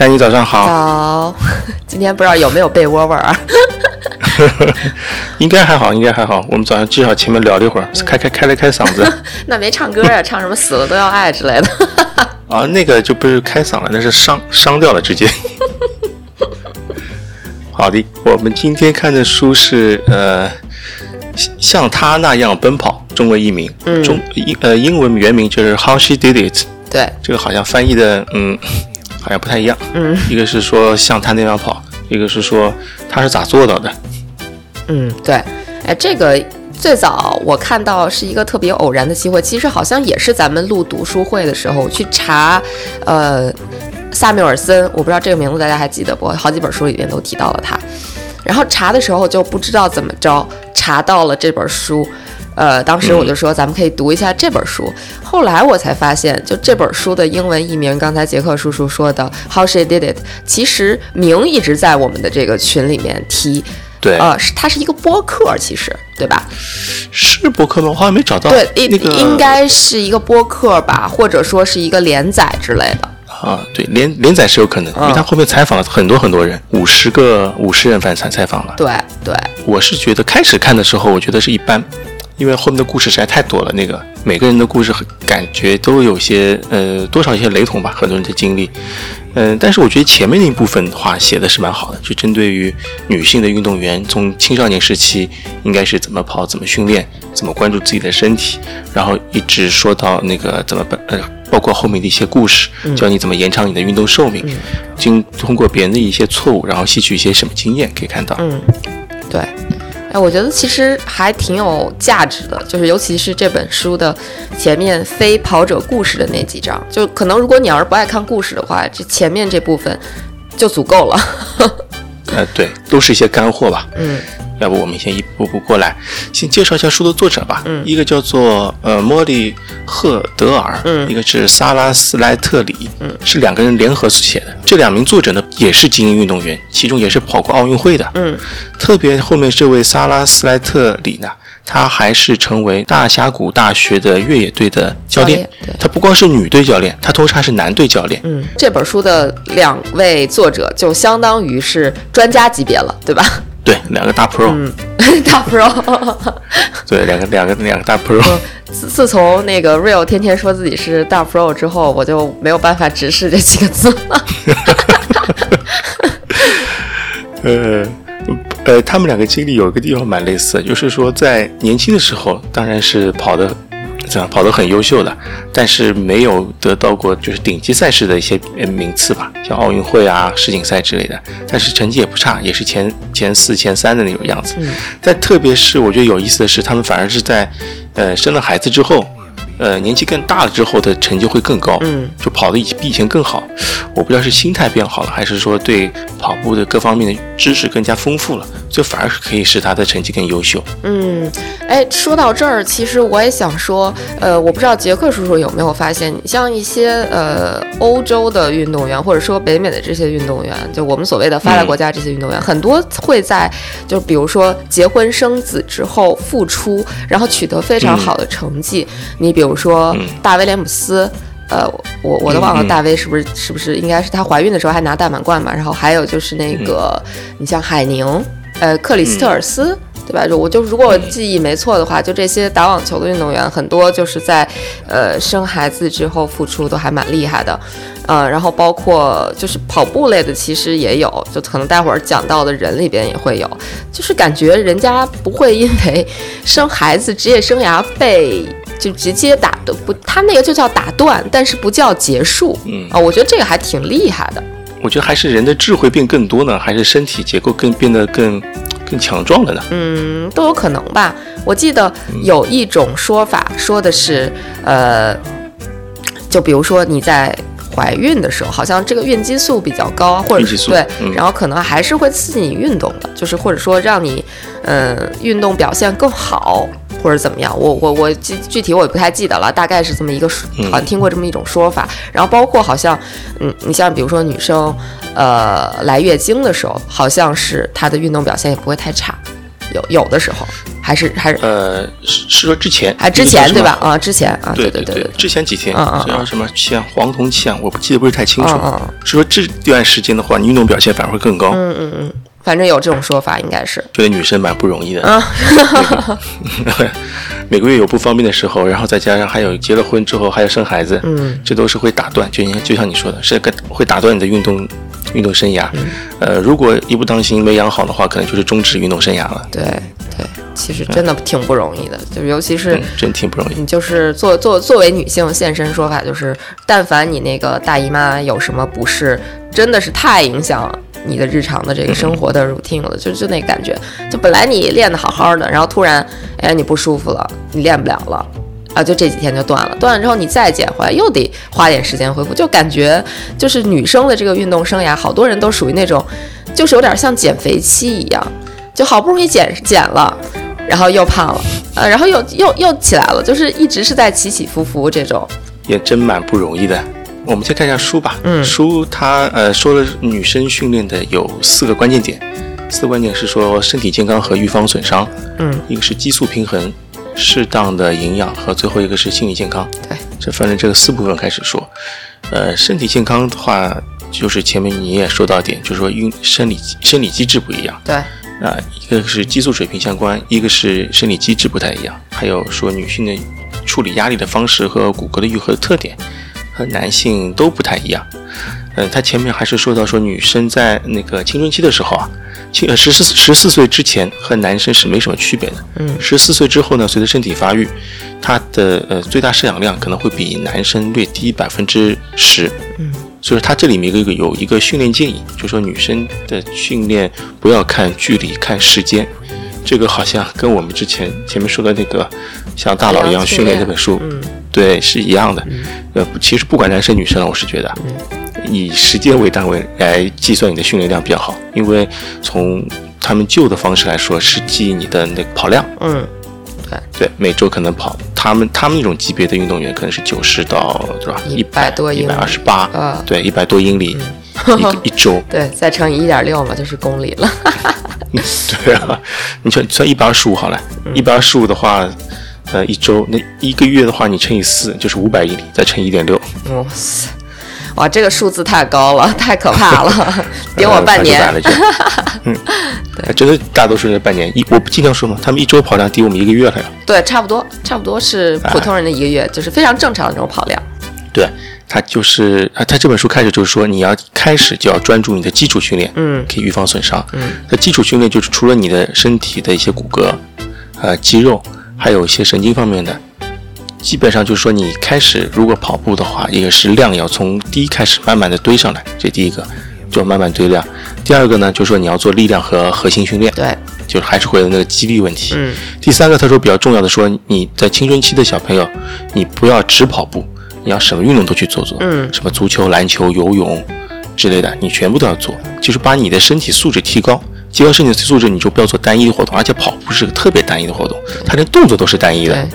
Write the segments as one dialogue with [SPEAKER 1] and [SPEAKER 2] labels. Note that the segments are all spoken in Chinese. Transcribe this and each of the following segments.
[SPEAKER 1] 佳妮早上好。
[SPEAKER 2] 早，今天不知道有没有被窝味儿啊？
[SPEAKER 1] 应该还好，应该还好。我们早上至少前面聊了一会儿，开开开了开嗓子。
[SPEAKER 2] 那没唱歌呀？唱什么死了都要爱之类的？
[SPEAKER 1] 啊，那个就不是开嗓了，那是伤伤掉了，直接。好的，我们今天看的书是呃，像他那样奔跑，中文译名，中英呃英文原名就是 How She Did It。
[SPEAKER 2] 对，
[SPEAKER 1] 这个好像翻译的嗯，好像不太一样。
[SPEAKER 2] 嗯，
[SPEAKER 1] 一个是说像他那样跑，一个是说他是咋做到的。
[SPEAKER 2] 嗯，对，哎，这个最早我看到是一个特别偶然的机会，其实好像也是咱们录读书会的时候去查，呃，萨缪尔森，我不知道这个名字大家还记得不？好几本书里边都提到了他，然后查的时候就不知道怎么着查到了这本书，呃，当时我就说咱们可以读一下这本书，后来我才发现，就这本书的英文译名，刚才杰克叔叔说的 How She Did It，其实名一直在我们的这个群里面提。
[SPEAKER 1] 对，
[SPEAKER 2] 呃，是它是一个播客，其实对吧？
[SPEAKER 1] 是播客吗？我好像没找到。
[SPEAKER 2] 对，
[SPEAKER 1] 那个
[SPEAKER 2] 应该是一个播客吧，或者说是一个连载之类的。
[SPEAKER 1] 啊，对，连连载是有可能，因为他后面采访了很多很多人，五十个五十人反采采访了。
[SPEAKER 2] 对对，
[SPEAKER 1] 我是觉得开始看的时候，我觉得是一般，因为后面的故事实在太多了，那个每个人的故事感觉都有些呃多少一些雷同吧，很多人的经历。嗯，但是我觉得前面那一部分的话写的是蛮好的，就针对于女性的运动员，从青少年时期应该是怎么跑、怎么训练、怎么关注自己的身体，然后一直说到那个怎么办呃，包括后面的一些故事，教你怎么延长你的运动寿命，经通过别人的一些错误，然后吸取一些什么经验，可以看到。
[SPEAKER 2] 嗯，对。哎，我觉得其实还挺有价值的，就是尤其是这本书的前面非跑者故事的那几章，就可能如果你要是不爱看故事的话，这前面这部分就足够了。
[SPEAKER 1] 呃，对，都是一些干货吧。
[SPEAKER 2] 嗯。
[SPEAKER 1] 要不我们先一步步过来，先介绍一下书的作者吧。
[SPEAKER 2] 嗯，
[SPEAKER 1] 一个叫做呃莫里赫德尔，
[SPEAKER 2] 嗯，
[SPEAKER 1] 一个是萨拉斯莱特里，
[SPEAKER 2] 嗯，
[SPEAKER 1] 是两个人联合写的。这两名作者呢也是精英运动员，其中也是跑过奥运会的。
[SPEAKER 2] 嗯，
[SPEAKER 1] 特别后面这位萨拉斯莱特里呢，他还是成为大峡谷大学的越野队的教练。
[SPEAKER 2] 对，
[SPEAKER 1] 他不光是女队教练，他同时还是男队教练。
[SPEAKER 2] 嗯，这本书的两位作者就相当于是专家级别了，对吧？
[SPEAKER 1] 对，两个大 pro，
[SPEAKER 2] 嗯，大 pro，
[SPEAKER 1] 对，两个两个两个大 pro。
[SPEAKER 2] 自自从那个 real 天天说自己是大 pro 之后，我就没有办法直视这几个字了。
[SPEAKER 1] 呃呃，他们两个经历有一个地方蛮类似，就是说在年轻的时候，当然是跑的。这样跑得很优秀的，但是没有得到过就是顶级赛事的一些名次吧，像奥运会啊、世锦赛之类的。但是成绩也不差，也是前前四、前三的那种样子。
[SPEAKER 2] 嗯。
[SPEAKER 1] 但特别是我觉得有意思的是，他们反而是在，呃，生了孩子之后，呃，年纪更大了之后的成绩会更高。
[SPEAKER 2] 嗯。
[SPEAKER 1] 就跑的比以前更好。我不知道是心态变好了，还是说对跑步的各方面的知识更加丰富了，就反而是可以使他的成绩更优秀。
[SPEAKER 2] 嗯。哎，说到这儿，其实我也想说，呃，我不知道杰克叔叔有没有发现，像一些呃欧洲的运动员，或者说北美的这些运动员，就我们所谓的发达国家这些运动员，很多会在就比如说结婚生子之后复出，然后取得非常好的成绩。你比如说大威廉姆斯，呃，我我都忘了大威是不是是不是应该是她怀孕的时候还拿大满贯嘛？然后还有就是那个你像海宁，呃，克里斯特尔斯。对吧？就我就如果记忆没错的话，就这些打网球的运动员，很多就是在，呃，生孩子之后付出都还蛮厉害的，呃，然后包括就是跑步类的，其实也有，就可能待会儿讲到的人里边也会有，就是感觉人家不会因为生孩子职业生涯被就直接打的不，他那个就叫打断，但是不叫结束，
[SPEAKER 1] 嗯
[SPEAKER 2] 啊，我觉得这个还挺厉害的。
[SPEAKER 1] 我觉得还是人的智慧变更多呢，还是身体结构更变得更。更强壮了呢？
[SPEAKER 2] 嗯，都有可能吧。我记得有一种说法，说的是，呃，就比如说你在怀孕的时候，好像这个孕激素比较高，或者对，然后可能还是会刺激你运动的，就是或者说让你，嗯，运动表现更好。或者怎么样，我我我具具体我也不太记得了，大概是这么一个，好像听过这么一种说法。然后包括好像，嗯，你像比如说女生，呃，来月经的时候，好像是她的运动表现也不会太差。有有的时候还是还是
[SPEAKER 1] 呃，是是说之前
[SPEAKER 2] 还之前对吧？？啊，之前啊，
[SPEAKER 1] 对
[SPEAKER 2] 对对
[SPEAKER 1] 对，之前几天
[SPEAKER 2] 嗯嗯嗯
[SPEAKER 1] 叫什么气象黄铜期啊，我不记得不是太清楚
[SPEAKER 2] 嗯嗯。
[SPEAKER 1] 是说这段时间的话，你运动表现反而会更高，
[SPEAKER 2] 嗯嗯嗯，反正有这种说法，应该是。
[SPEAKER 1] 觉得女生蛮不容易的。每个月有不方便的时候，然后再加上还有结了婚之后还要生孩子，
[SPEAKER 2] 嗯，
[SPEAKER 1] 这都是会打断，就就像你说的，是个会打断你的运动运动生涯。
[SPEAKER 2] 嗯
[SPEAKER 1] 呃，如果一不当心没养好的话，可能就是终止运动生涯了。
[SPEAKER 2] 对对，其实真的挺不容易的，就是尤其是
[SPEAKER 1] 嗯，真挺不容易。
[SPEAKER 2] 你就是作作作为女性现身说法，就是但凡你那个大姨妈有什么不适，真的是太影响你的日常的这个生活的 routine 了，就就那感觉，就本来你练得好好的，然后突然哎你不舒服了，你练不了了。啊，就这几天就断了，断了之后你再减回来，又得花点时间恢复，就感觉就是女生的这个运动生涯，好多人都属于那种，就是有点像减肥期一样，就好不容易减减了，然后又胖了，呃，然后又又又起来了，就是一直是在起起伏伏这种。
[SPEAKER 1] 也真蛮不容易的。我们先看一下书吧。
[SPEAKER 2] 嗯
[SPEAKER 1] 书它呃说了女生训练的有四个关键点，四个关键是说身体健康和预防损伤，
[SPEAKER 2] 嗯，
[SPEAKER 1] 一个是激素平衡、适当的营养和最后一个是心理健康。
[SPEAKER 2] 对，
[SPEAKER 1] 这分了这个四部分开始说。呃，身体健康的话，就是前面你也说到一点，就是说运生理生理机制不一样。
[SPEAKER 2] 对，
[SPEAKER 1] 啊、一个是激素水平相关，一个是生理机制不太一样，还有说女性的处理压力的方式和骨骼的愈合的特点和男性都不太一样。嗯、他前面还是说到说女生在那个青春期的时候啊，青呃十四十四岁之前和男生是没什么区别的。
[SPEAKER 2] 嗯
[SPEAKER 1] 十四岁之后呢，随着身体发育，他的呃最大摄氧量可能会比男生略低百分之十。
[SPEAKER 2] 嗯，
[SPEAKER 1] 所以说它这里面有一个有一个训练建议，就说女生的训练不要看距离，看时间。这个好像跟我们之前前面说的那个像大佬一样训练这本书，
[SPEAKER 2] 嗯
[SPEAKER 1] 对，是一样的。呃，其实不管男生女生，我是觉得，以时间为单位来计算你的训练量比较好，因为从他们旧的方式来说，是记你的那个跑量。
[SPEAKER 2] 嗯，
[SPEAKER 1] 对，每周可能跑，他们他们那种级别的运动员可能是九十到对吧
[SPEAKER 2] ？100多英里
[SPEAKER 1] 一百二十八
[SPEAKER 2] 啊，
[SPEAKER 1] 对，一百多英里一 一周。
[SPEAKER 2] 对，再乘以一点六嘛，就是公里了。
[SPEAKER 1] 对啊，你算算一百二十五好了，
[SPEAKER 2] 嗯
[SPEAKER 1] 一百二十五的话，呃，一周那一个月的话，你乘以四就是五百英里，再乘一点六，
[SPEAKER 2] 哇塞，哇，这个数字太高了，太可怕了，顶我
[SPEAKER 1] 呃
[SPEAKER 2] 半年。
[SPEAKER 1] 快就来了就 嗯，真的大多数人半年一，我不经常说嘛，他们一周跑量抵我们一个月了呀。
[SPEAKER 2] 对，差不多，差不多是普通人的一个月，就是非常正常的那种跑量。
[SPEAKER 1] 对，他就是啊，他这本书开始就是说，你要开始就要专注你的基础训练，
[SPEAKER 2] 嗯
[SPEAKER 1] 可以预防损伤。
[SPEAKER 2] 嗯，
[SPEAKER 1] 那基础训练就是除了你的身体的一些骨骼、呃肌肉，还有一些神经方面的，基本上就是说你开始如果跑步的话，也是量要从低开始慢慢的堆上来，这第一个，就慢慢堆量。第二个呢，就是说你要做力量和核心训练，
[SPEAKER 2] 对，
[SPEAKER 1] 就是还是回到那个肌力问题。
[SPEAKER 2] 嗯
[SPEAKER 1] 第三个，他说比较重要的说，你在青春期的小朋友，你不要只跑步，你要什么运动都去做做，
[SPEAKER 2] 嗯
[SPEAKER 1] 什么足球、篮球、游泳之类的，你全部都要做，就是把你的身体素质提高。提高身体素质，你就不要做单一的活动，而且跑步是个特别单一的活动，它连动作都是单一的。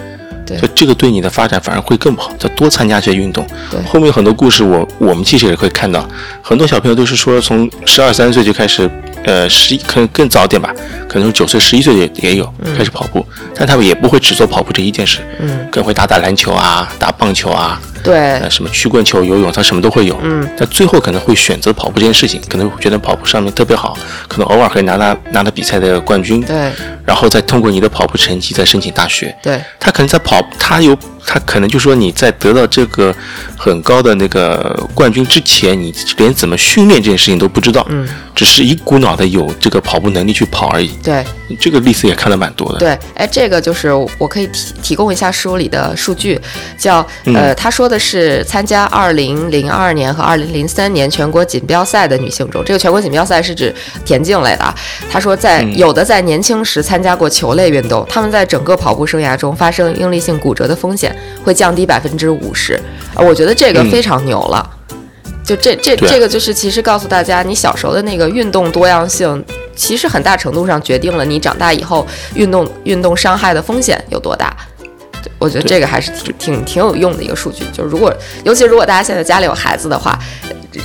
[SPEAKER 2] 对，
[SPEAKER 1] 所以这个对你的发展反而会更不好，要多参加一些运动。
[SPEAKER 2] 对。
[SPEAKER 1] 后面很多故事我我们其实也可以看到，很多小朋友都是说从十二三岁就开始，呃，十一可能更早点吧，可能九岁十一岁也也有开始跑步，但他们也不会只做跑步这一件事，
[SPEAKER 2] 嗯，
[SPEAKER 1] 更会打打篮球啊，打棒球啊，
[SPEAKER 2] 对
[SPEAKER 1] 呃，，什么曲棍球、游泳，他什么都会有。
[SPEAKER 2] 嗯，
[SPEAKER 1] 但最后可能会选择跑步这件事情，可能会觉得跑步上面特别好，可能偶尔可以拿拿拿到比赛的冠军，
[SPEAKER 2] 对，
[SPEAKER 1] 然后再通过你的跑步成绩再申请大学。
[SPEAKER 2] 对，
[SPEAKER 1] 他可能在跑，他有他可能就说你在得到这个很高的那个冠军之前，你连怎么训练这件事情都不知道，
[SPEAKER 2] 嗯，
[SPEAKER 1] 只是一股脑的有这个跑步能力去跑而已。
[SPEAKER 2] 对，
[SPEAKER 1] 这个例子也看了蛮多的。
[SPEAKER 2] 对，哎，这个就是我可以提提供一下书里的数据，叫
[SPEAKER 1] 嗯
[SPEAKER 2] 呃，他说的是参加二零零二年和二零零三年全国锦标赛的女性中，这个全国锦标赛是指田径类的啊。他说在
[SPEAKER 1] 嗯
[SPEAKER 2] 有的在年轻时参加过球类运动，他们在整个跑步生涯中发生应力性骨折的风险会降低百分之五十，啊，我觉得这个
[SPEAKER 1] 嗯
[SPEAKER 2] 非常牛了。就这这这个就是其实告诉大家，你小时候的那个运动多样性，其实很大程度上决定了你长大以后运动运动伤害的风险有多大。我觉得这个还是挺挺挺有用的一个数据。就是如果，尤其如果大家现在家里有孩子的话，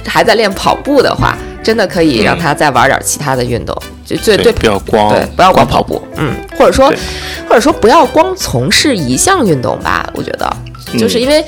[SPEAKER 2] 还在练跑步的话，真的可以让他再玩点其他的运动。就最
[SPEAKER 1] 对，不要光
[SPEAKER 2] 对，不要光跑
[SPEAKER 1] 跑
[SPEAKER 2] 步，嗯，或者说或者说不要光从事一项运动吧，我觉得。就是因为，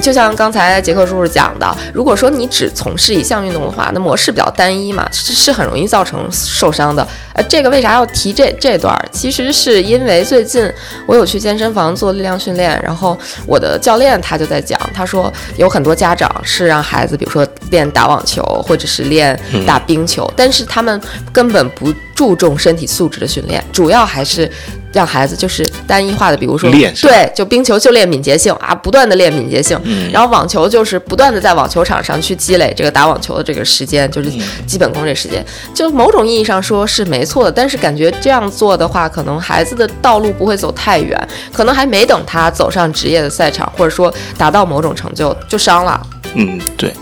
[SPEAKER 2] 就像刚才杰克叔叔讲的，如果说你只从事一项运动的话，那模式比较单一嘛，是是很容易造成受伤的。呃，这个为啥要提这这段？其实是因为最近我有去健身房做力量训练，然后我的教练他就在讲，他说有很多家长是让孩子，比如说练打网球或者是练打冰球，但是他们根本不注重身体素质的训练，主要还是让孩子就是单一化的，比如说
[SPEAKER 1] 练
[SPEAKER 2] 对，就冰球就练敏捷性啊，不断的练敏捷性，然后网球就是不断的在网球场上去积累这个打网球的这个时间，就是基本功这时间，就某种意义上说是没错的，但是感觉这样做的话，可能孩子的道路不会走太远，可能还没等他走上职业的赛场，或者说达到某种成就就伤了。
[SPEAKER 1] 嗯，对，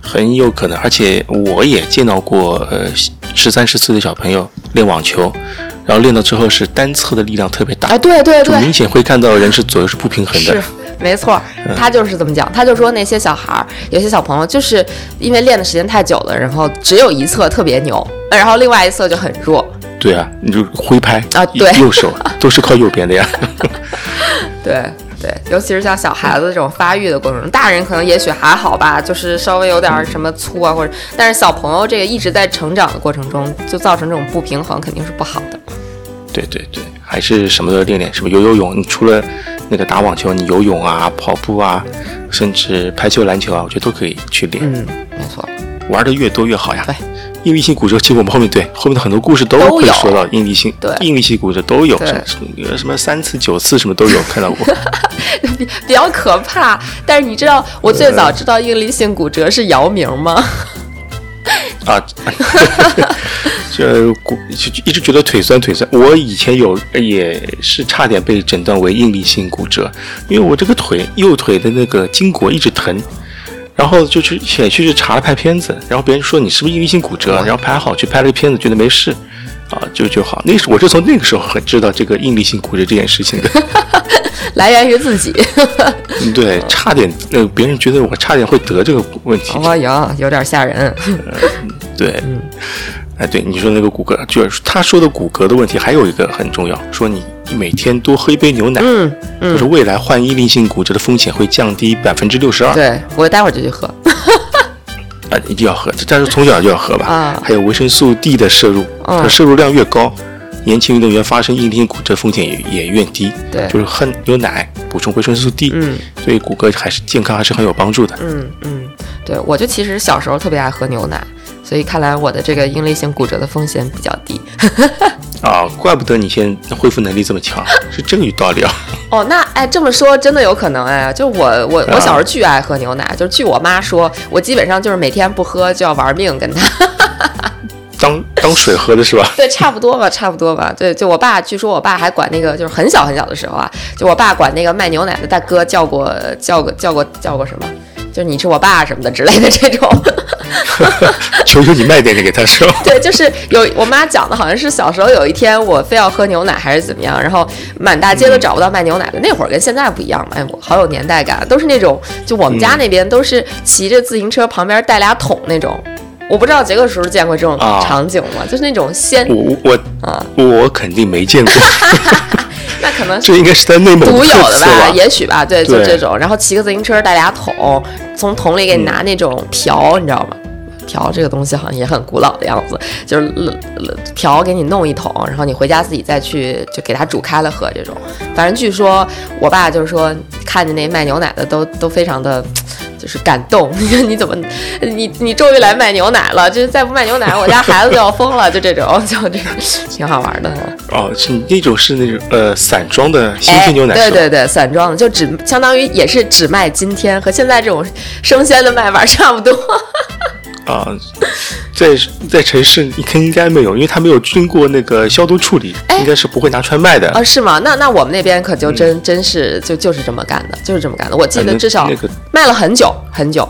[SPEAKER 1] 很有可能。而且我也见到过，呃，十三十岁的小朋友练网球，然后练到之后是单侧的力量特别大，
[SPEAKER 2] 哎，对对对，
[SPEAKER 1] 就明显会看到人是左右是不平衡的
[SPEAKER 2] 是。没错，
[SPEAKER 1] 嗯
[SPEAKER 2] 他就是这么讲。他就说那些小孩儿，有些小朋友就是因为练的时间太久了，然后只有一侧特别牛，然后另外一侧就很弱。
[SPEAKER 1] 对啊，你就挥拍
[SPEAKER 2] 啊对
[SPEAKER 1] 右手都是靠右边的呀。
[SPEAKER 2] 对对，尤其是像小孩子这种发育的过程中，大人可能也许还好吧，就是稍微有点儿什么粗啊，或者，但是小朋友这个一直在成长的过程中，就造成这种不平衡，肯定是不好的。
[SPEAKER 1] 对对对，还是什么都练练，什么游游泳。你除了那个打网球，你游泳啊、跑步啊，甚至排球、篮球啊，我觉得都可以去练。
[SPEAKER 2] 嗯，没错。
[SPEAKER 1] 玩的越多越好呀。
[SPEAKER 2] 对，
[SPEAKER 1] 应力性骨折，其实我们后面对后面的很多故事都会说到应力性，
[SPEAKER 2] 对
[SPEAKER 1] 应力性骨折都有，什么什么三次、九次什么都有看到过。
[SPEAKER 2] 比 比较可怕，但是你知道我最早知道应力性骨折是姚明吗？
[SPEAKER 1] 啊，这骨就就一直觉得腿酸腿酸。我以前有也是差点被诊断为应力性骨折，因为我这个腿右腿的那个筋骨一直疼，然后就去也去去查了拍片子，然后别人说你是不是应力性骨折，然后拍好去拍了个片子，觉得没事。啊，就就好。那是我是从那个时候很知道这个应力性骨折这件事情的。
[SPEAKER 2] 来源于自己。
[SPEAKER 1] 嗯 对，差点，呃，别人觉得我差点会得这个问题。
[SPEAKER 2] 哦哟，有点吓人。
[SPEAKER 1] 对，哎，对，你说那个骨骼，就是他说的骨骼的问题，还有一个很重要，说你每天多喝一杯牛奶，
[SPEAKER 2] 嗯
[SPEAKER 1] 就是未来患应力性骨折的风险会降低百分之六十二。
[SPEAKER 2] 对我待会儿就去喝。
[SPEAKER 1] 啊，一定要喝，但是从小就要喝吧。
[SPEAKER 2] 啊
[SPEAKER 1] 还有维生素 D 的摄入，
[SPEAKER 2] 嗯
[SPEAKER 1] 它摄入量越高，年轻运动员发生应力性骨折风险也也越低。
[SPEAKER 2] 对
[SPEAKER 1] 就是喝牛奶补充维生素 D，
[SPEAKER 2] 嗯，
[SPEAKER 1] 对骨骼还是健康还是很有帮助的。
[SPEAKER 2] 嗯嗯，对，我就其实小时候特别爱喝牛奶，所以看来我的这个应力性骨折的风险比较低。
[SPEAKER 1] 啊，怪不得你现在恢复能力这么强，是这个有道理啊。
[SPEAKER 2] 哦，那哎，这么说真的有可能哎，就我我我小时候巨爱喝牛奶，就是据我妈说，我基本上就是每天不喝就要玩命跟她。
[SPEAKER 1] 当当水喝的是吧？
[SPEAKER 2] 对，差不多吧，差不多吧。对，就我爸，据说我爸还管那个，就是很小很小的时候啊，就我爸管那个卖牛奶的大哥叫过叫过叫过叫过什么，就是你是我爸什么的之类的这种。
[SPEAKER 1] 求求你卖点给他说。
[SPEAKER 2] 对，就是有我妈讲的，好像是小时候有一天我非要喝牛奶还是怎么样，然后满大街都找不到卖牛奶的。那会儿跟现在不一样嘛，哎，我好有年代感，都是那种就我们家那边都是骑着自行车旁边带俩桶那种。我不知道杰克叔叔见过这种
[SPEAKER 1] 啊
[SPEAKER 2] 场景吗？就是那种鲜
[SPEAKER 1] 我我
[SPEAKER 2] 啊，
[SPEAKER 1] 我肯定没见过，
[SPEAKER 2] 那可能是
[SPEAKER 1] 这应该是在内蒙
[SPEAKER 2] 独有的吧，
[SPEAKER 1] 吧？
[SPEAKER 2] 也许吧，对，就这种。然后骑个自行车带俩桶，从桶里给你拿那种瓢，你知道吗？瓢这个东西好像也很古老的样子，就是呃呃瓢给你弄一桶，然后你回家自己再去就给它煮开了喝这种。反正据说我爸就是说看见那卖牛奶的都都非常的。就是感动，你 说你怎么，你你终于来卖牛奶了，就是再不卖牛奶，我家孩子就要疯了，就这种，就这个挺好玩的。
[SPEAKER 1] 哦，是那种是那种呃散装的新
[SPEAKER 2] 哎
[SPEAKER 1] 鲜牛奶？
[SPEAKER 2] 对对对，散装的，就只相当于也是只卖今天，和现在这种生鲜的卖法差不多。
[SPEAKER 1] 啊，在在城市你看应该没有，因为它没有经过那个消毒处理，
[SPEAKER 2] 哎
[SPEAKER 1] 应该是不会拿出来卖的。
[SPEAKER 2] 啊，是吗？那那我们那边可就真、真是就就是这么干的，就是这么干的。我记得至少卖了很久很久。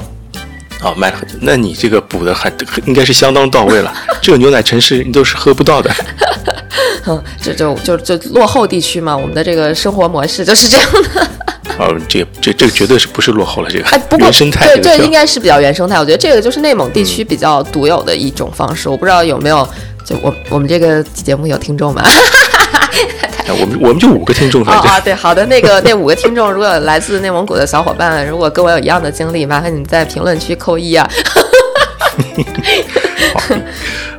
[SPEAKER 1] 哦，卖了很久，那你这个补的还应该是相当到位了。这种牛奶城市你都是喝不到的。
[SPEAKER 2] 嗯，这就就就落后地区嘛，我们的这个生活模式就是这样的。
[SPEAKER 1] 哦，这这这个绝对是不是落后了？这个
[SPEAKER 2] 哎，不过
[SPEAKER 1] 原生态
[SPEAKER 2] 对对，
[SPEAKER 1] 这
[SPEAKER 2] 应该是比较原生态。我觉得这个就是内蒙地区比较独有的一种方式。我不知道有没有，就我我们这个节目有听众吗？
[SPEAKER 1] 哎我们我们就五个听众，
[SPEAKER 2] 哦
[SPEAKER 1] 反正
[SPEAKER 2] 啊，对，好的，那个那五个听众，如果来自内蒙古的小伙伴，如果跟我有一样的经历，麻烦你在评论区扣一啊。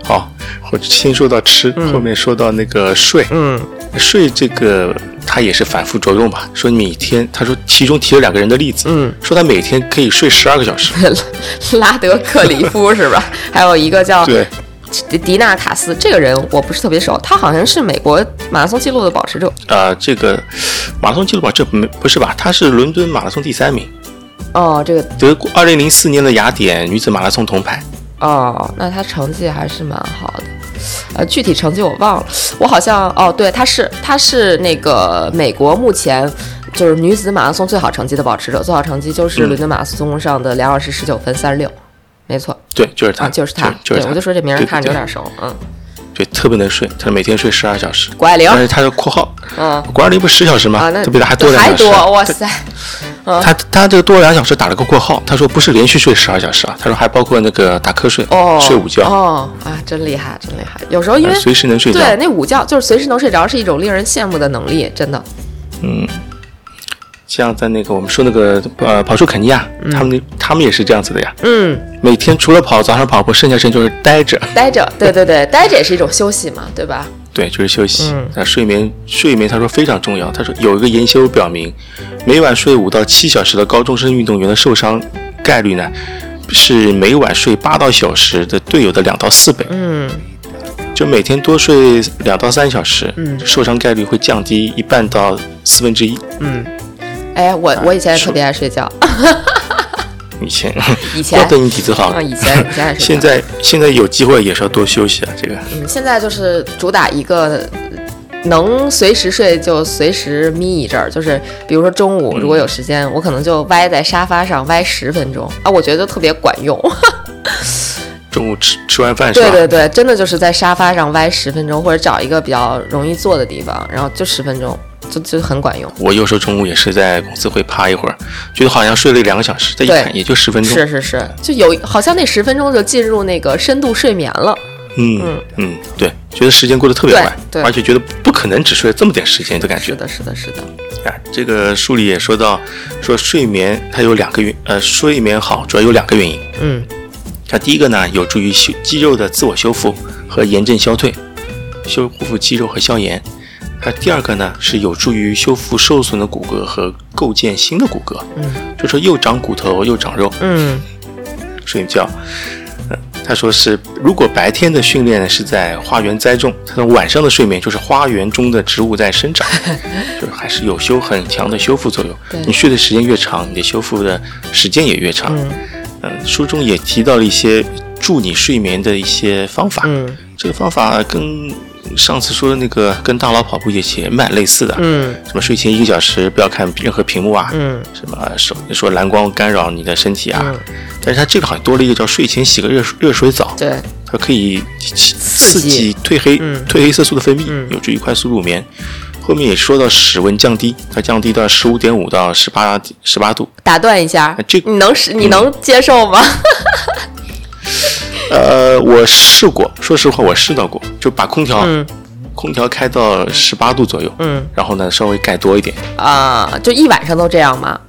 [SPEAKER 1] 好，我先说到吃，后面说到那个睡，
[SPEAKER 2] 嗯，
[SPEAKER 1] 睡这个他也是反复着用吧，说每天，他说其中提了两个人的例子，
[SPEAKER 2] 嗯，
[SPEAKER 1] 说他每天可以睡十二个小时，
[SPEAKER 2] 拉德克里夫是吧？还有一个叫
[SPEAKER 1] 对，
[SPEAKER 2] 迪迪纳卡斯，这个人我不是特别熟，他好像是美国马拉松纪录的保持者。
[SPEAKER 1] 啊，这个马拉松纪录吧，这没不是吧？他是伦敦马拉松第三名，
[SPEAKER 2] 哦，这个
[SPEAKER 1] 德国二零零四年的雅典女子马拉松铜牌。
[SPEAKER 2] 哦，那他成绩还是蛮好的。呃，具体成绩我忘了，我好像哦，对，他是他是那个美国目前就是女子马拉松最好成绩的保持者，最好成绩就是
[SPEAKER 1] 嗯。
[SPEAKER 2] 伦敦马拉松上的两小时十九分三十六，没错。
[SPEAKER 1] 对，就是他，
[SPEAKER 2] 啊，就是他，
[SPEAKER 1] 就是他。
[SPEAKER 2] 对我就说这名儿看着有
[SPEAKER 1] 对。
[SPEAKER 2] 点熟，嗯，
[SPEAKER 1] 对，特别能睡，他每天睡十二小时。
[SPEAKER 2] 谷爱凌，
[SPEAKER 1] 但是他的括号，
[SPEAKER 2] 嗯
[SPEAKER 1] 谷爱凌不是十小时吗？
[SPEAKER 2] 啊，那
[SPEAKER 1] 他比他还多两小时。
[SPEAKER 2] 多，哇塞，
[SPEAKER 1] 他他这个多两小时打了个括号，他说不是连续睡十二小时啊，他说还包括那个打瞌睡、
[SPEAKER 2] 哦，
[SPEAKER 1] 睡午觉，
[SPEAKER 2] 哦啊，真厉害，真厉害，有时候因为
[SPEAKER 1] 呃随时能睡着。
[SPEAKER 2] 对那午觉就是随时能睡着，是一种令人羡慕的能力，真的，
[SPEAKER 1] 像在那个我们说那个呃跑出肯尼亚，他们他们也是这样子的呀，
[SPEAKER 2] 嗯。
[SPEAKER 1] 每天除了跑早上跑步，剩下时间就是待着，
[SPEAKER 2] 待着，对对对，待着也是一种休息嘛，对吧？
[SPEAKER 1] 对，就是休息。
[SPEAKER 2] 嗯
[SPEAKER 1] 那睡眠睡眠他说非常重要，他说有一个研究表明，每晚睡五到七小时的高中生运动员的受伤概率呢，是每晚睡八到小时的队友的两到四倍。
[SPEAKER 2] 嗯，
[SPEAKER 1] 就每天多睡两到三小时，嗯，受伤概率会降低一半到四分之一。
[SPEAKER 2] 哎，我我以前也特别爱睡觉，
[SPEAKER 1] 以前，
[SPEAKER 2] 以前
[SPEAKER 1] 要对你体质好
[SPEAKER 2] 啊，，以前以前爱睡。
[SPEAKER 1] 现在现在有机会也是要多休息啊。这个，
[SPEAKER 2] 嗯，现在就是主打一个能随时睡就随时眯一阵儿，就是比如说中午如果有时间，我可能就歪在沙发上歪十分钟啊，我觉得特别管用。
[SPEAKER 1] 中午吃吃完饭是吧？
[SPEAKER 2] 对对对，真的就是在沙发上歪十分钟，或者找一个比较容易坐的地方，然后就十分钟，就就很管用。
[SPEAKER 1] 我有时候中午也是在公司会趴一会儿，觉得好像睡了两个小时，再一
[SPEAKER 2] 对
[SPEAKER 1] 看也就十分钟。
[SPEAKER 2] 是是是，就有好像那十分钟就进入那个深度睡眠了。
[SPEAKER 1] 嗯嗯，对，觉得时间过得特别
[SPEAKER 2] 对
[SPEAKER 1] 快，
[SPEAKER 2] 对
[SPEAKER 1] 而且觉得不可能只睡这么点时间的感觉
[SPEAKER 2] 是。的，是的，是的。
[SPEAKER 1] 啊，这个书里也说到，说睡眠它有两个原，呃，睡眠好主要有两个原因。
[SPEAKER 2] 嗯
[SPEAKER 1] 它第一个呢，有助于修肌肉的自我修复和炎症消退，修复肌肉和消炎。它第二个呢，是有助于修复受损的骨骼和构建新的骨骼。
[SPEAKER 2] 嗯，
[SPEAKER 1] 就说又长骨头又长肉。
[SPEAKER 2] 嗯
[SPEAKER 1] 睡觉。呃，他说是，如果白天的训练是在花园栽种，他说晚上的睡眠就是花园中的植物在生长，就是还是有修很强的修复作用。你睡的时间越长，你的修复的时间也越长。
[SPEAKER 2] 嗯
[SPEAKER 1] 嗯，书中也提到了一些助你睡眠的一些方法。
[SPEAKER 2] 嗯
[SPEAKER 1] 这个方法跟上次说的那个跟大佬跑步也也蛮类似的。
[SPEAKER 2] 嗯
[SPEAKER 1] 什么睡前一个小时不要看任何屏幕啊，
[SPEAKER 2] 嗯
[SPEAKER 1] 什么手说蓝光干扰你的身体啊，
[SPEAKER 2] 嗯
[SPEAKER 1] 但是它这个好像多了一个叫睡前洗个热热水澡，
[SPEAKER 2] 对，
[SPEAKER 1] 它可以刺
[SPEAKER 2] 激
[SPEAKER 1] 激褪黑、
[SPEAKER 2] 嗯
[SPEAKER 1] 褪黑色素的分泌，
[SPEAKER 2] 嗯
[SPEAKER 1] 有助于快速入眠。后面也说到室温降低，它降低到十五点五到十八十八度。
[SPEAKER 2] 打断一下，
[SPEAKER 1] 这
[SPEAKER 2] 你能使你能接受吗？
[SPEAKER 1] 呃，我试过，说实话我试到过，就把空调、
[SPEAKER 2] 嗯
[SPEAKER 1] 空调开到十八度左右，
[SPEAKER 2] 嗯
[SPEAKER 1] 然后呢稍微盖多一点，
[SPEAKER 2] 啊，就一晚上都这样吗？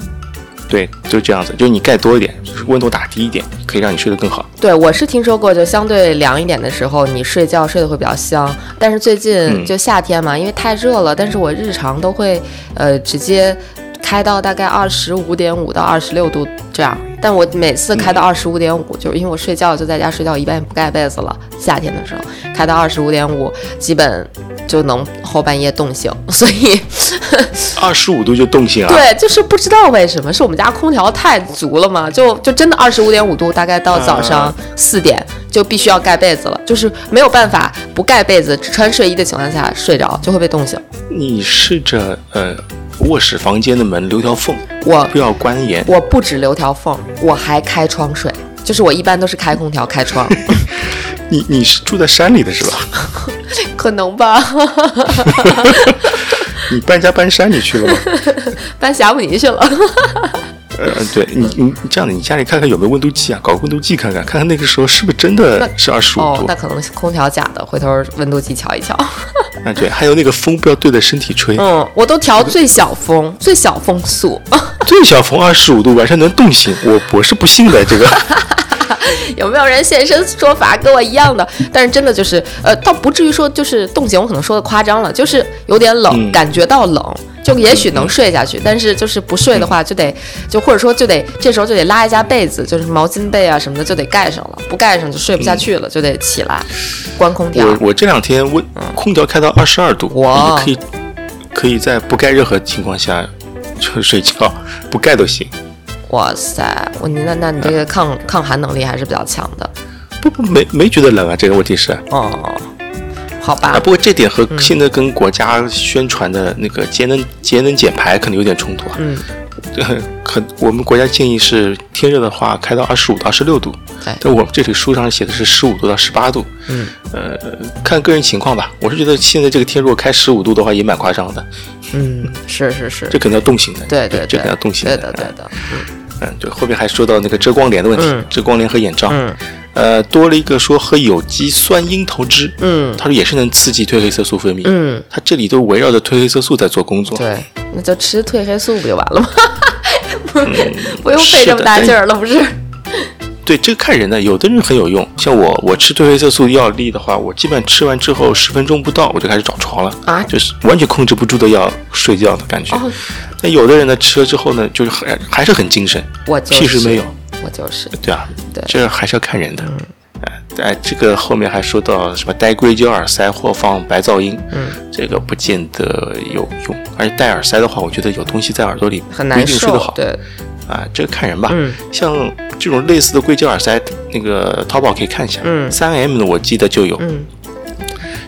[SPEAKER 1] 对，就这样子，就是你盖多一点，就是温度打低一点，可以让你睡得更好。
[SPEAKER 2] 对，我是听说过，就相对凉一点的时候，你睡觉睡得会比较香。但是最近
[SPEAKER 1] 嗯
[SPEAKER 2] 就夏天嘛，因为太热了，但是我日常都会呃直接开到大概二十五点五到二十六度这样。但我每次开到二十五点五，就是因为我睡觉就在家睡觉，一般也不盖被子了。夏天的时候开到二十五点五，基本就能后半夜冻醒，所以。
[SPEAKER 1] 二十五度就冻醒啊？
[SPEAKER 2] 对，就是不知道为什么，是我们家空调太足了嘛？就就真的二十五点五度，大概到早上四点、就必须要盖被子了，就是没有办法不盖被子，只穿睡衣的情况下睡着就会被冻醒。
[SPEAKER 1] 你试着呃，卧室房间的门留条缝，
[SPEAKER 2] 我
[SPEAKER 1] 不要关严。
[SPEAKER 2] 我不止留条缝，我还开窗睡，就是我一般都是开空调开窗，
[SPEAKER 1] 你你是住在山里的是吧？
[SPEAKER 2] 可能吧？
[SPEAKER 1] 你搬家搬山里去了吗？
[SPEAKER 2] 搬霞姆尼去了。
[SPEAKER 1] 呃，对你你这样的，你家里看看有没有温度计啊？搞个温度计看看，看看那个时候是不是真的是二十五度？
[SPEAKER 2] 哦，那可能空调假的，回头温度计瞧一瞧。
[SPEAKER 1] 啊，对，还有那个风不要对着身体吹。
[SPEAKER 2] 嗯，我都调最小风，最小风速。
[SPEAKER 1] 最小风二十五度，晚上能冻醒我，我是不信的这个。
[SPEAKER 2] 有没有人现身说法跟我一样的？但是真的就是，呃，倒不至于说就是冻醒，我可能说的夸张了，就是有点冷，感觉到冷，就也许能睡下去，但是就是不睡的话，就得就或者说就得这时候就得拉一下被子，就是毛巾被啊什么的就得盖上了，不盖上就睡不下去了，就得起来关空调。
[SPEAKER 1] 我我这两天温空调开到二十二度，
[SPEAKER 2] 哇，
[SPEAKER 1] 可以可以在不盖任何情况下就睡觉，不盖都行。
[SPEAKER 2] 哇塞，我你那那你这个抗抗寒能力还是比较强的。
[SPEAKER 1] 不不没没觉得冷啊，这个问题是。
[SPEAKER 2] 哦，好吧。
[SPEAKER 1] 啊，不过这点和现在跟国家宣传的那个节能节能减排可能有点冲突啊。
[SPEAKER 2] 嗯。
[SPEAKER 1] 可我们国家建议是天热的话开到二十五到二十六度。但我们这里书上写的是十五度到十八度。
[SPEAKER 2] 嗯。
[SPEAKER 1] 呃，看个人情况吧。我是觉得现在这个天如果开十五度的话也蛮夸张的。
[SPEAKER 2] 嗯，是是是。
[SPEAKER 1] 这肯定要冻醒的。
[SPEAKER 2] 对对，
[SPEAKER 1] 这肯定要冻醒
[SPEAKER 2] 的。对的对的。嗯。
[SPEAKER 1] 嗯，对，后面还说到那个遮光帘的问题，遮光帘和眼罩，
[SPEAKER 2] 嗯，
[SPEAKER 1] 呃，多了一个说喝有机酸樱桃汁，
[SPEAKER 2] 嗯，
[SPEAKER 1] 他说也是能刺激褪黑色素分泌，
[SPEAKER 2] 嗯，
[SPEAKER 1] 他这里都围绕着褪黑色素在做工作，
[SPEAKER 2] 对，那就吃褪黑素不就完了吗？不不用费这么大劲儿了，不是？
[SPEAKER 1] 对，这个看人的，有的人很有用，像我，我吃褪黑色素药粒的话，我基本吃完之后十分钟不到，我就开始找床了，
[SPEAKER 2] 啊，
[SPEAKER 1] 就是完全控制不住的要睡觉的感觉。那有的人呢，吃了之后呢，就是还还是很精神，
[SPEAKER 2] 我
[SPEAKER 1] 屁事没有，
[SPEAKER 2] 我就是，
[SPEAKER 1] 对啊，
[SPEAKER 2] 对，
[SPEAKER 1] 这还是要看人的。哎，哎，这个后面还说到什么戴硅胶耳塞或放白噪音，
[SPEAKER 2] 嗯，
[SPEAKER 1] 这个不见得有用，而且戴耳塞的话，我觉得有东西在耳朵里
[SPEAKER 2] 很难受，
[SPEAKER 1] 对。啊，这个看人吧。
[SPEAKER 2] 嗯，
[SPEAKER 1] 像这种类似的硅胶耳塞，那个淘宝可以看一下。
[SPEAKER 2] 嗯，
[SPEAKER 1] 三 M 的我记得就有。
[SPEAKER 2] 嗯，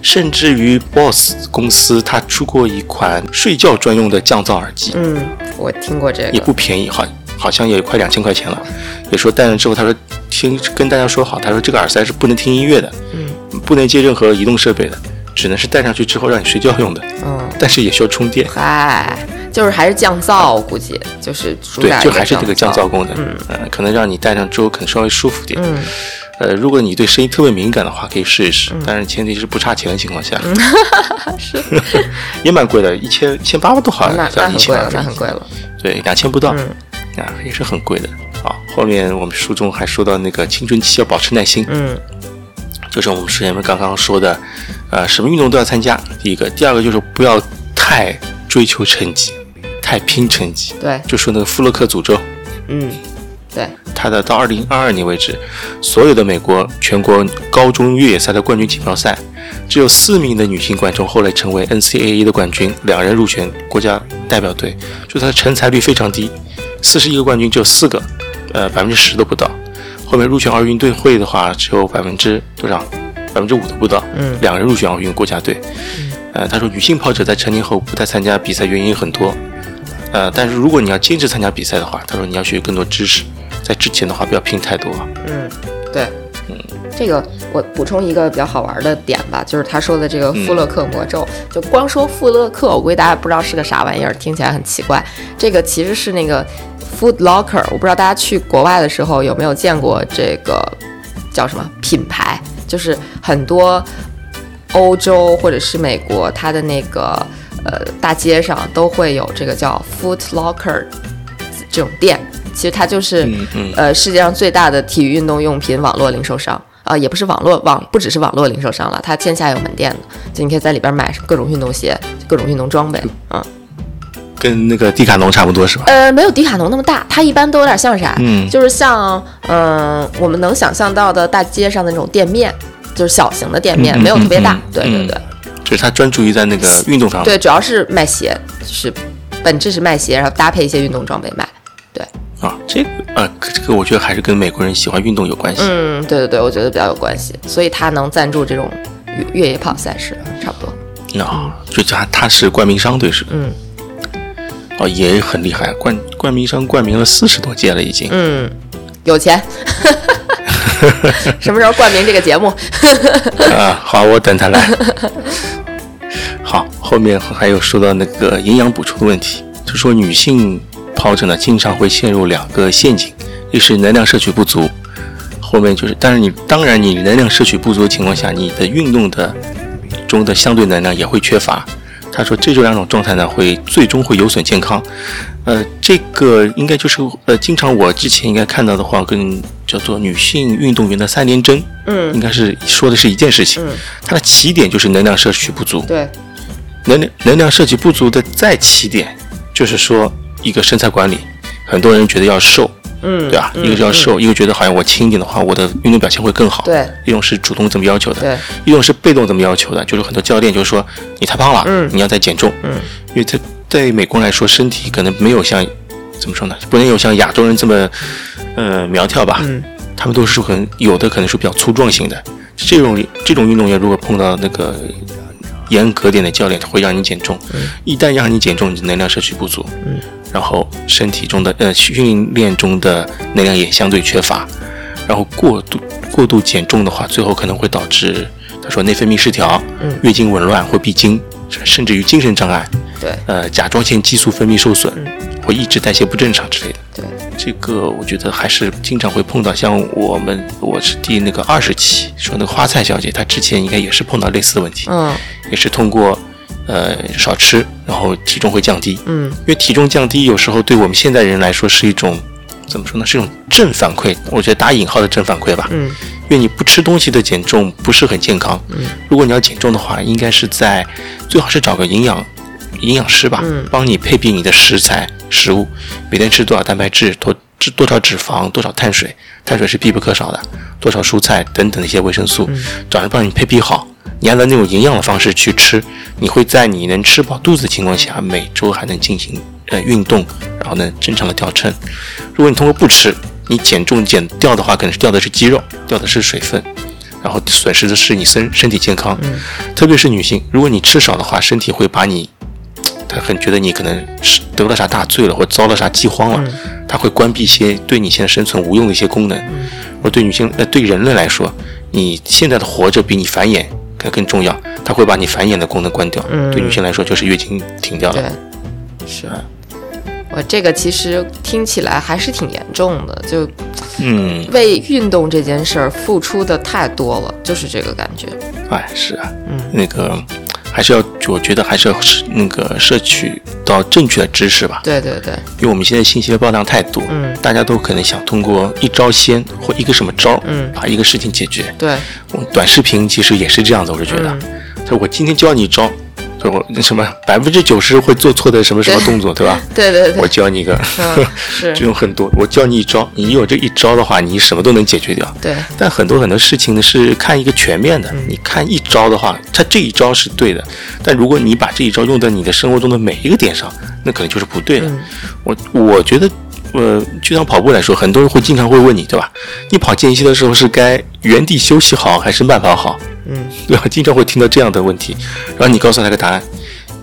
[SPEAKER 1] 甚至于 BOSS 公司它出过一款睡觉专用的降噪耳机。
[SPEAKER 2] 嗯，我听过这个。
[SPEAKER 1] 也不便宜，好，好像也快两千块钱了。也说戴上之后，他说听跟大家说好，他说这个耳塞是不能听音乐的。
[SPEAKER 2] 嗯，
[SPEAKER 1] 不能接任何移动设备的，只能是戴上去之后让你睡觉用的。
[SPEAKER 2] 嗯，
[SPEAKER 1] 但是也需要充电。
[SPEAKER 2] 嗨。就是还是降噪，估计就是
[SPEAKER 1] 对，就还是这个降噪功能，
[SPEAKER 2] 嗯，
[SPEAKER 1] 呃，可能让你戴上之后可能稍微舒服点，
[SPEAKER 2] 嗯，
[SPEAKER 1] 呃，如果你对声音特别敏感的话，可以试一试，但是前提是不差钱的情况下，
[SPEAKER 2] 是，
[SPEAKER 1] 也蛮贵的，一千一千八百多好像，
[SPEAKER 2] 那很贵了，那很贵了，
[SPEAKER 1] 对，两千不到，啊，也是很贵的。啊，后面我们书中还说到那个青春期要保持耐心，
[SPEAKER 2] 嗯，
[SPEAKER 1] 就是我们前面刚刚说的，呃，什么运动都要参加，第一个，第二个就是不要太追求成绩。太拼成绩，
[SPEAKER 2] 对，
[SPEAKER 1] 就说那个富勒克诅咒，
[SPEAKER 2] 嗯，对，
[SPEAKER 1] 他的到二零二二年为止，所有的美国全国高中越野赛的冠军锦标赛，只有四名的女性观众后来成为 NCAA 的冠军，两人入选国家代表队，就他的成才率非常低，四十一个冠军只有四个，呃，百分之十都不到。后面入选奥运队会的话，只有百分之多少？百分之五都不到。
[SPEAKER 2] 嗯，
[SPEAKER 1] 两人入选奥运国家队。呃，他说女性跑者在成年后不再参加比赛原因很多。呃，但是如果你要坚持参加比赛的话，他说你要学更多知识，在之前的话不要拼太多。
[SPEAKER 2] 嗯，对，
[SPEAKER 1] 嗯，
[SPEAKER 2] 这个我补充一个比较好玩的点吧，就是他说的这个富勒克魔咒，就光说富勒克，我估计大家不知道是个啥玩意儿，听起来很奇怪。这个其实是那个 Food Locker，我不知道大家去国外的时候有没有见过这个叫什么品牌，就是很多欧洲或者是美国，它的那个。呃，大街上都会有这个叫 Foot Locker 这种店，其实它就是呃世界上最大的体育运动用品网络零售商啊，也不是网络网，不只是网络零售商了，它线下有门店的，就你可以在里边买各种运动鞋、各种运动装备啊。
[SPEAKER 1] 跟那个迪卡侬差不多是吧？
[SPEAKER 2] 呃，没有迪卡侬那么大，它一般都有点像啥？
[SPEAKER 1] 嗯，
[SPEAKER 2] 就是像嗯我们能想象到的大街上的那种店面，就是小型的店面，没有特别大。对对对。
[SPEAKER 1] 就是它专注于在那个运动上，
[SPEAKER 2] 对，主要是卖鞋，就是本质是卖鞋，然后搭配一些运动装备卖，对。
[SPEAKER 1] 啊，这个啊，这个我觉得还是跟美国人喜欢运动有关系。
[SPEAKER 2] 嗯，对对对，我觉得比较有关系，所以他能赞助这种越野跑赛事，差不多。
[SPEAKER 1] 啊，就他他是冠名商，对是？
[SPEAKER 2] 嗯。
[SPEAKER 1] 哦，也很厉害，冠冠名商冠名了四十多届了，已经。
[SPEAKER 2] 嗯，有钱。什么时候冠名这个节目？
[SPEAKER 1] 啊，好，我等他来。好，后面还有说到那个营养补充的问题，就说女性跑者呢经常会陷入两个陷阱，一是能量摄取不足，后面就是，但是你当然你能量摄取不足的情况下，你的运动的中的相对能量也会缺乏。他说这两种状态呢会最终会有损健康。呃，这个应该就是呃，经常我之前应该看到的话，跟叫做女性运动员的三连针，
[SPEAKER 2] 嗯，
[SPEAKER 1] 应该是说的是一件事情。
[SPEAKER 2] 嗯，
[SPEAKER 1] 它的起点就是能量摄取不足。
[SPEAKER 2] 对，
[SPEAKER 1] 能量能量摄取不足的再起点就是说一个身材管理，很多人觉得要瘦，
[SPEAKER 2] 嗯，
[SPEAKER 1] 对吧？一个是要瘦，一个觉得好像我轻一点的话，我的运动表现会更好。
[SPEAKER 2] 对，
[SPEAKER 1] 一种是主动这么要求的，
[SPEAKER 2] 对，
[SPEAKER 1] 一种是被动这么要求的，就是很多教练就是说你太胖了，
[SPEAKER 2] 嗯，
[SPEAKER 1] 你要再减重，
[SPEAKER 2] 嗯，
[SPEAKER 1] 因为他。对美国来说，身体可能没有像怎么说呢？不能有像亚洲人这么呃苗条吧？
[SPEAKER 2] 嗯，
[SPEAKER 1] 他们都是很有的，可能是比较粗壮型的。这种这种运动员如果碰到那个严格点的教练，会让你减重。
[SPEAKER 2] 嗯，
[SPEAKER 1] 一旦让你减重，你能量摄取不足。
[SPEAKER 2] 嗯，
[SPEAKER 1] 然后身体中的呃训练中的能量也相对缺乏，然后过度过度减重的话，最后可能会导致他说内分泌失调，
[SPEAKER 2] 嗯，
[SPEAKER 1] 月经紊乱或闭经，甚至于精神障碍。
[SPEAKER 2] 对，
[SPEAKER 1] 呃，甲状腺激素分泌受损，或抑制代谢不正常之类的。
[SPEAKER 2] 对，
[SPEAKER 1] 这个我觉得还是经常会碰到。像我们，我是第那个二十期说那个花菜小姐，她之前应该也是碰到类似的问题。
[SPEAKER 2] 嗯，
[SPEAKER 1] 也是通过呃少吃，然后体重会降低。
[SPEAKER 2] 嗯，
[SPEAKER 1] 因为体重降低有时候对我们现代人来说是一种怎么说呢？是一种正反馈。我觉得打引号的正反馈吧。
[SPEAKER 2] 嗯，
[SPEAKER 1] 因为你不吃东西的减重不是很健康。
[SPEAKER 2] 嗯，
[SPEAKER 1] 如果你要减重的话，应该是在最好是找个营养。营养师吧，帮你配比你的食材、食物，每天吃多少蛋白质，多吃多少脂肪，多少碳水，碳水是必不可少的，多少蔬菜等等的一些维生素，找人帮你配比好。你按照那种营养的方式去吃，你会在你能吃饱肚子的情况下，每周还能进行呃运动，然后呢正常的掉秤。如果你通过不吃，你减重减掉的话，可能是掉的是肌肉，掉的是水分，然后损失的是你身身体健康。特别是女性，如果你吃少的话，身体会把你。他很觉得你可能是得了啥大罪了，或遭了啥饥荒了，他会关闭一些对你现在生存无用的一些功能。而对女性呃对人类来说，你现在的活着比你繁衍更更重要，它会把你繁衍的功能关掉。对女性来说就是月经停掉了。
[SPEAKER 2] 对，是。我这个其实听起来还是挺严重的，就
[SPEAKER 1] 嗯，
[SPEAKER 2] 为运动这件事儿付出的太多了，就是这个感觉。
[SPEAKER 1] 哎，是啊，
[SPEAKER 2] 嗯，
[SPEAKER 1] 那个。还是要，我觉得还是要那个摄取到正确的知识吧。
[SPEAKER 2] 对对对，
[SPEAKER 1] 因为我们现在信息的爆量太多，
[SPEAKER 2] 嗯，
[SPEAKER 1] 大家都可能想通过一招鲜或一个什么招，
[SPEAKER 2] 嗯，
[SPEAKER 1] 把一个事情解决。
[SPEAKER 2] 对，
[SPEAKER 1] 短视频其实也是这样子，我是觉得，就我今天教你一招。就我什么百分之九十会做错的什么什么动作，对吧？
[SPEAKER 2] 对对对。
[SPEAKER 1] 我教你一个，
[SPEAKER 2] 是
[SPEAKER 1] 这种很多。我教你一招，你有这一招的话，你什么都能解决掉。
[SPEAKER 2] 对。
[SPEAKER 1] 但很多很多事情呢，是看一个全面的。你看一招的话，它这一招是对的，但如果你把这一招用在你的生活中的每一个点上，那可能就是不对的。我我觉得，呃，就像跑步来说，很多人会经常会问你，对吧？你跑间歇的时候是该原地休息好，还是慢跑好？
[SPEAKER 2] 嗯，
[SPEAKER 1] 对吧？经常会听到这样的问题，然后你告诉他个答案，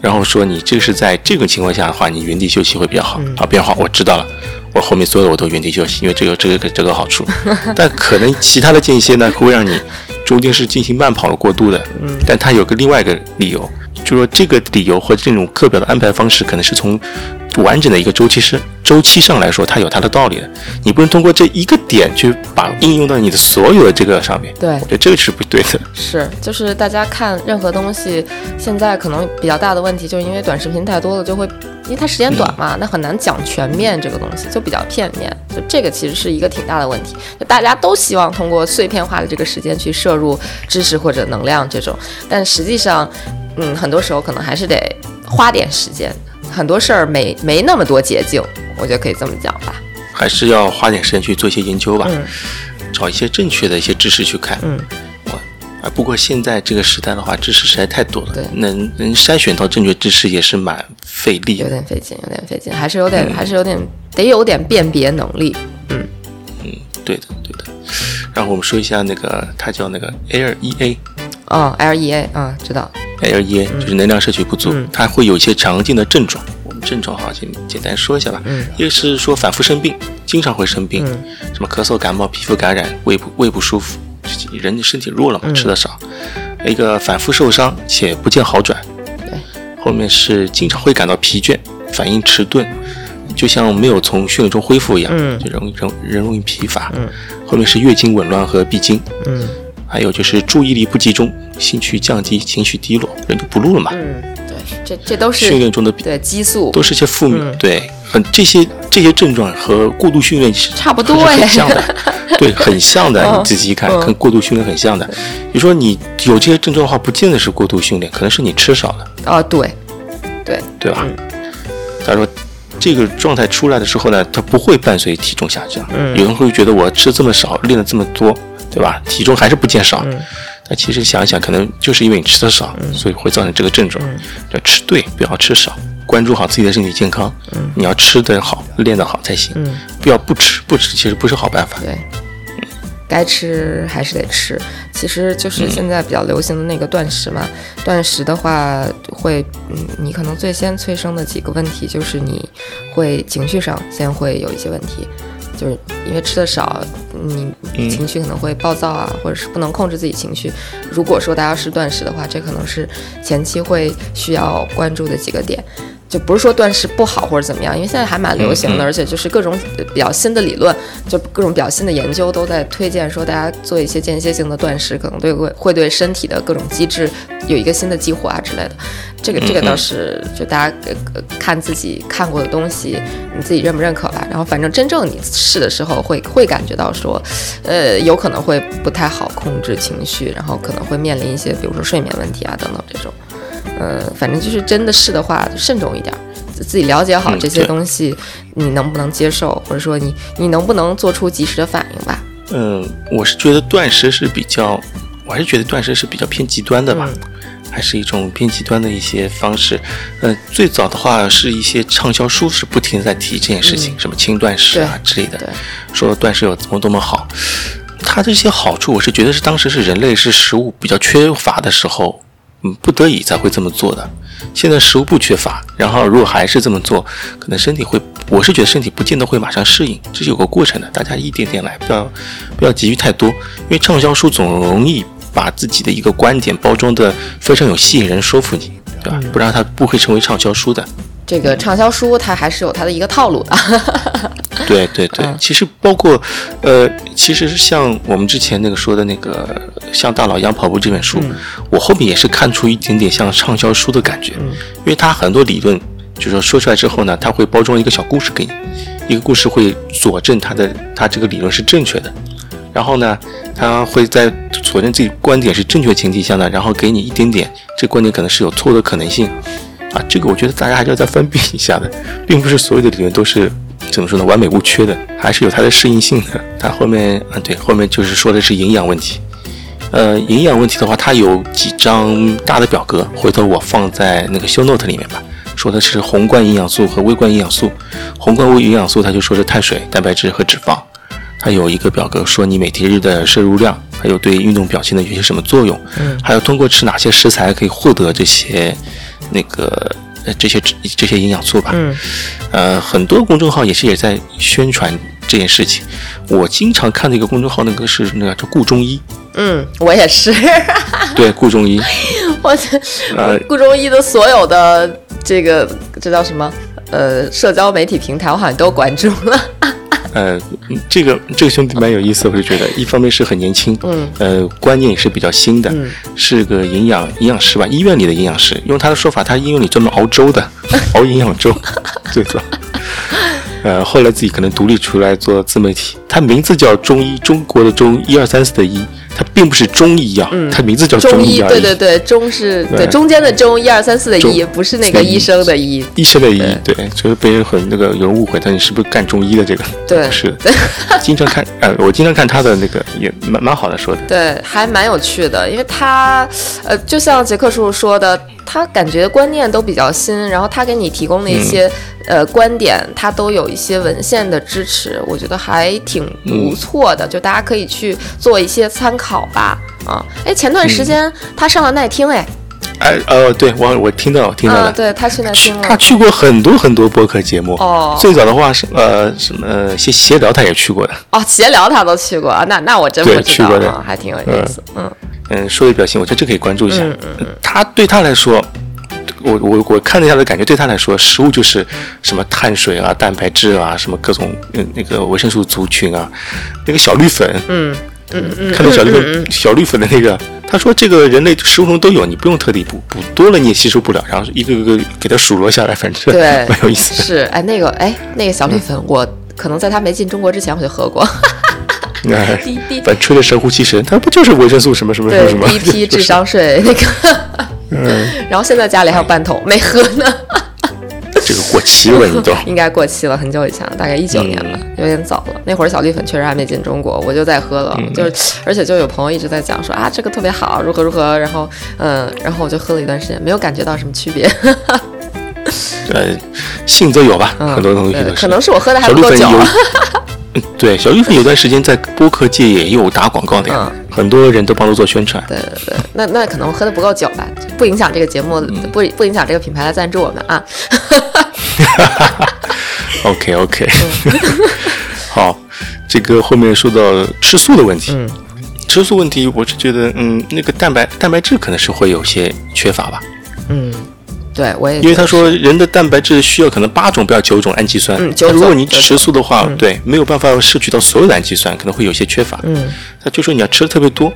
[SPEAKER 1] 然后说你这是在这种情况下的话，你原地休息会比较好。好，比较好，我知道了，我后面所有的我都原地休息，因为这个这个这个好处。但可能其他的间歇呢，会让你中间是进行慢跑的过渡的。
[SPEAKER 2] 嗯，
[SPEAKER 1] 但它有个另外一个理由，就说这个理由和这种课表的安排方式，可能是从。完整的一个周期是周期上来说，它有它的道理的。你不能通过这一个点去把应用到你的所有的这个上面。
[SPEAKER 2] 对，
[SPEAKER 1] 我觉得这个是不对的。
[SPEAKER 2] 是，就是大家看任何东西，现在可能比较大的问题，就是因为短视频太多了，就会因为它时间短嘛，那很难讲全面这个东西，就比较片面。就这个其实是一个挺大的问题。就大家都希望通过碎片化的这个时间去摄入知识或者能量这种，但实际上，嗯，很多时候可能还是得花点时间。很多事儿没没那么多捷径，我觉得可以这么讲吧。
[SPEAKER 1] 还是要花点时间去做一些研究吧，
[SPEAKER 2] 嗯，
[SPEAKER 1] 找一些正确的一些知识去看，
[SPEAKER 2] 嗯，
[SPEAKER 1] 啊，不过现在这个时代的话，知识实在太多了，
[SPEAKER 2] 对，
[SPEAKER 1] 能能筛选到正确知识也是蛮费力，
[SPEAKER 2] 有点费劲，有点费劲，还是有点，还是有点得有点辨别能力，
[SPEAKER 1] 嗯。嗯，对的对的。然后我们说一下那个，它叫那个 L E A，
[SPEAKER 2] 哦，L E A，嗯，知道。
[SPEAKER 1] L E A 就是能量摄取不足，它会有一些常见的症状。我们症状哈，简简单说一下吧。
[SPEAKER 2] 嗯，
[SPEAKER 1] 一个是说反复生病，经常会生病，什么咳嗽、感冒、皮肤感染、胃不胃不舒服，人的身体弱了嘛，吃的少。一个反复受伤且不见好转，后面是经常会感到疲倦，反应迟钝，就像没有从训练中恢复一样，
[SPEAKER 2] 嗯。
[SPEAKER 1] 就容易人人容易疲乏。
[SPEAKER 2] 嗯。
[SPEAKER 1] 后面是月经紊乱和闭经，
[SPEAKER 2] 嗯
[SPEAKER 1] 还有就是注意力不集中、兴趣降低、情绪低落，人就不录了嘛。
[SPEAKER 2] 嗯，对，这这都是
[SPEAKER 1] 训练中的
[SPEAKER 2] 对激素
[SPEAKER 1] 都是些负面，
[SPEAKER 2] 嗯
[SPEAKER 1] 对，很这些这些症状和过度训练是
[SPEAKER 2] 差不多
[SPEAKER 1] 是很
[SPEAKER 2] 哎
[SPEAKER 1] 像的，对，很像的。
[SPEAKER 2] 嗯
[SPEAKER 1] 你仔细一看，
[SPEAKER 2] 嗯
[SPEAKER 1] 跟过度训练很像的。你说你有这些症状的话，不见得是过度训练，可能是你吃少了，
[SPEAKER 2] 啊，对对，
[SPEAKER 1] 对吧？
[SPEAKER 2] 嗯
[SPEAKER 1] 他说。这个状态出来的时候呢，它不会伴随体重下降。
[SPEAKER 2] 嗯
[SPEAKER 1] 有人会觉得我吃这么少，练了这么多，对吧？体重还是不减少。
[SPEAKER 2] 嗯
[SPEAKER 1] 但其实想一想，可能就是因为你吃的少，所以会造成这个症状。
[SPEAKER 2] 嗯
[SPEAKER 1] 要吃对，不要吃少，关注好自己的身体健康。嗯你要吃得好，练得好才行。
[SPEAKER 2] 嗯，
[SPEAKER 1] 不要不吃，不吃其实不是好办法。
[SPEAKER 2] 对，该吃还是得吃。其实就是现在比较流行的那个断食嘛。断食的话，会，嗯，你可能最先催生的几个问题就是你会情绪上先会有一些问题，就是因为吃的少，你
[SPEAKER 1] 嗯
[SPEAKER 2] 情绪可能会暴躁啊，或者是不能控制自己情绪。如果说大家是断食的话，这可能是前期会需要关注的几个点。就不是说断食不好或者怎么样，因为现在还蛮流行的，而且就是各种呃比较新的理论，就各种比较新的研究都在推荐说，大家做一些间歇性的断食，可能对会会对身体的各种机制有一个新的激活啊之类的。这个这个倒是就大家呃呃看自己看过的东西，你自己认不认可吧。然后反正真正你试的时候会会感觉到说，呃，有可能会不太好控制情绪，然后可能会面临一些比如说睡眠问题啊等等这种。呃，反正就是真的是的话，慎重一点儿，自自己了解好
[SPEAKER 1] 嗯
[SPEAKER 2] 这些东西，你能不能接受，或者说你你能不能做出及时的反应吧？
[SPEAKER 1] 嗯，我是觉得断食是比较，我还是觉得断食是比较偏极端的吧，
[SPEAKER 2] 嗯
[SPEAKER 1] 还是一种偏极端的一些方式。呃，最早的话是一些畅销书是不停在提这件事情，什么轻断食啊之类的，说断食有多么多么好。它这些好处，我是觉得是当时是人类是食物比较缺乏的时候，嗯，不得已才会这么做的。现在食物不缺乏，然后如果还是这么做，可能身体会，我是觉得身体不见得会马上适应，这是有个过程的，大家一点点来，不要不要急于太多，因为畅销书总容易把自己的一个观点包装的非常有吸引人，说服你，对吧？不然它不会成为畅销书的。
[SPEAKER 2] 这个畅销书它还是有它的一个套路的。
[SPEAKER 1] 对对对，
[SPEAKER 2] 嗯。
[SPEAKER 1] 其实包括，呃，其实是像我们之前那个说的那个《像大佬一样跑步》这本书，我后面也是看出一点点像畅销书的感觉，因为它很多理论，就是说说出来之后呢，它会包装一个小故事给你，一个故事会佐证它的它这个理论是正确的，然后呢，它会在佐证自己观点是正确的前提下呢，然后给你一点点这观点可能是有错的可能性，啊，这个我觉得大家还是要再分辨一下的，并不是所有的理论都是怎么说呢，完美无缺的，还是有它的适应性的。它后面，嗯，对，后面就是说的是营养问题。呃，营养问题的话，它有几张大的表格，回头我放在那个 show note 里面吧。说的是宏观营养素和微观营养素。宏观微营养素，它就说是碳水、蛋白质和脂肪。它有一个表格说你每天日的摄入量，还有对运动表现的有些什么作用，
[SPEAKER 2] 嗯
[SPEAKER 1] 还有通过吃哪些食材可以获得这些那个呃这些这些营养素吧。
[SPEAKER 2] 嗯
[SPEAKER 1] 呃，很多公众号也是也在宣传这件事情。我经常看的一个公众号，那个是那个叫顾中医，
[SPEAKER 2] 嗯，我也是，
[SPEAKER 1] 对，顾中医，
[SPEAKER 2] 我这
[SPEAKER 1] 呃
[SPEAKER 2] 顾中医的所有的这个这叫什么？呃，社交媒体平台我好像都关注了。
[SPEAKER 1] 呃，这个这个兄弟蛮有意思，我就觉得一方面是很年轻，
[SPEAKER 2] 嗯，
[SPEAKER 1] 呃，观念也是比较新的，
[SPEAKER 2] 嗯
[SPEAKER 1] 是个营养营养师吧，医院里的营养师，用他的说法，他医院里专门熬粥的，熬营养粥，最早。呃，后来自己可能独立出来做自媒体，他名字叫中医，中国的中，一二三四的医，他并不是中医啊，他名字叫
[SPEAKER 2] 中医，
[SPEAKER 1] 医。
[SPEAKER 2] 对对对，中是对。
[SPEAKER 1] 对
[SPEAKER 2] 中间的中，一二三四的医，不是那个医。生的医。
[SPEAKER 1] 医生的医，对，就是被人很那个有人误会他你是不是干中医的这个？
[SPEAKER 2] 对。
[SPEAKER 1] 是。的，经常看，呃，我经常看他的那个也蛮蛮好的说的，
[SPEAKER 2] 对，还蛮有趣的，因为他，呃，就像杰克叔叔说的，他感觉观念都比较新，然后他给你提供的一些、呃观点，他都有一些文献的支持，我觉得还挺不错的，就大家可以去做一些参考吧。啊，哎，前段时间他上了奈听，哎，
[SPEAKER 1] 哎，呃，对我我听到听到
[SPEAKER 2] 啊，
[SPEAKER 1] 了，
[SPEAKER 2] 对他去奈
[SPEAKER 1] 去他
[SPEAKER 2] 听了，他
[SPEAKER 1] 去过很多很多播客节目，
[SPEAKER 2] 哦。
[SPEAKER 1] 最早的话是呃什么呃闲闲聊他也去过的，
[SPEAKER 2] 哦，闲聊他都去过啊，那那我真不知道
[SPEAKER 1] 去过的。
[SPEAKER 2] 啊，还挺有意思，嗯。
[SPEAKER 1] 嗯，说的表情，我觉得这可以关注一下。
[SPEAKER 2] 嗯嗯。
[SPEAKER 1] 他对他来说，我我我看了一下的感觉，对他来说，食物就是什么碳水啊、蛋白质啊，什么各种嗯那个维生素族群啊，那个小绿粉，
[SPEAKER 2] 嗯嗯嗯，
[SPEAKER 1] 看到小绿粉、
[SPEAKER 2] 嗯嗯
[SPEAKER 1] 小绿粉的那个，他说这个人类食物中都有，你不用特地补，补多了你也吸收不了，然后一个个个给它数落下来，反正
[SPEAKER 2] 对，
[SPEAKER 1] 蛮有意思的。
[SPEAKER 2] 是，哎，那个，哎，那个小绿粉，我可能在他没进中国之前我就喝过，
[SPEAKER 1] 哎
[SPEAKER 2] 第第
[SPEAKER 1] 反正吹的神乎其神，它不就是维生素什么什么什么
[SPEAKER 2] 对
[SPEAKER 1] 什么？
[SPEAKER 2] 第一批智商税那个，
[SPEAKER 1] 嗯，
[SPEAKER 2] 然后现在家里还有半桶没喝呢，
[SPEAKER 1] 这个过期了，你都。
[SPEAKER 2] 应该过期了，很久以前了，大概一九年吧，有点早了。那会儿小绿粉确实还没进中国，我就在喝了，就是而且就有朋友一直在讲说啊这个特别好，如何如何，然后嗯，然后我就喝了一段时间，没有感觉到什么区别，
[SPEAKER 1] 呃，信则有吧，
[SPEAKER 2] 嗯，
[SPEAKER 1] 很多东西都是。
[SPEAKER 2] 可能是我喝的还不够久，
[SPEAKER 1] 对，小玉粉有段时间在播客界也有打广告的呀，
[SPEAKER 2] 嗯
[SPEAKER 1] 很多人都帮他做宣传。
[SPEAKER 2] 对对对，那那可能我喝的不够久吧，不影响这个节目，
[SPEAKER 1] 嗯
[SPEAKER 2] 不不影响这个品牌来赞助我们啊。
[SPEAKER 1] OK OK，
[SPEAKER 2] 嗯
[SPEAKER 1] 好，这个后面说到吃素的问题，
[SPEAKER 2] 嗯
[SPEAKER 1] 吃素问题，我是觉得，嗯，那个蛋白蛋白质可能是会有些缺乏吧，
[SPEAKER 2] 嗯，对我也
[SPEAKER 1] 因为他说人的蛋白质需要可能八种，不要九种氨基酸。
[SPEAKER 2] 嗯
[SPEAKER 1] 如果你吃素的话，对，没有办法摄取到所有的氨基酸，可能会有些缺乏。
[SPEAKER 2] 嗯
[SPEAKER 1] 他就说你要吃的特别多，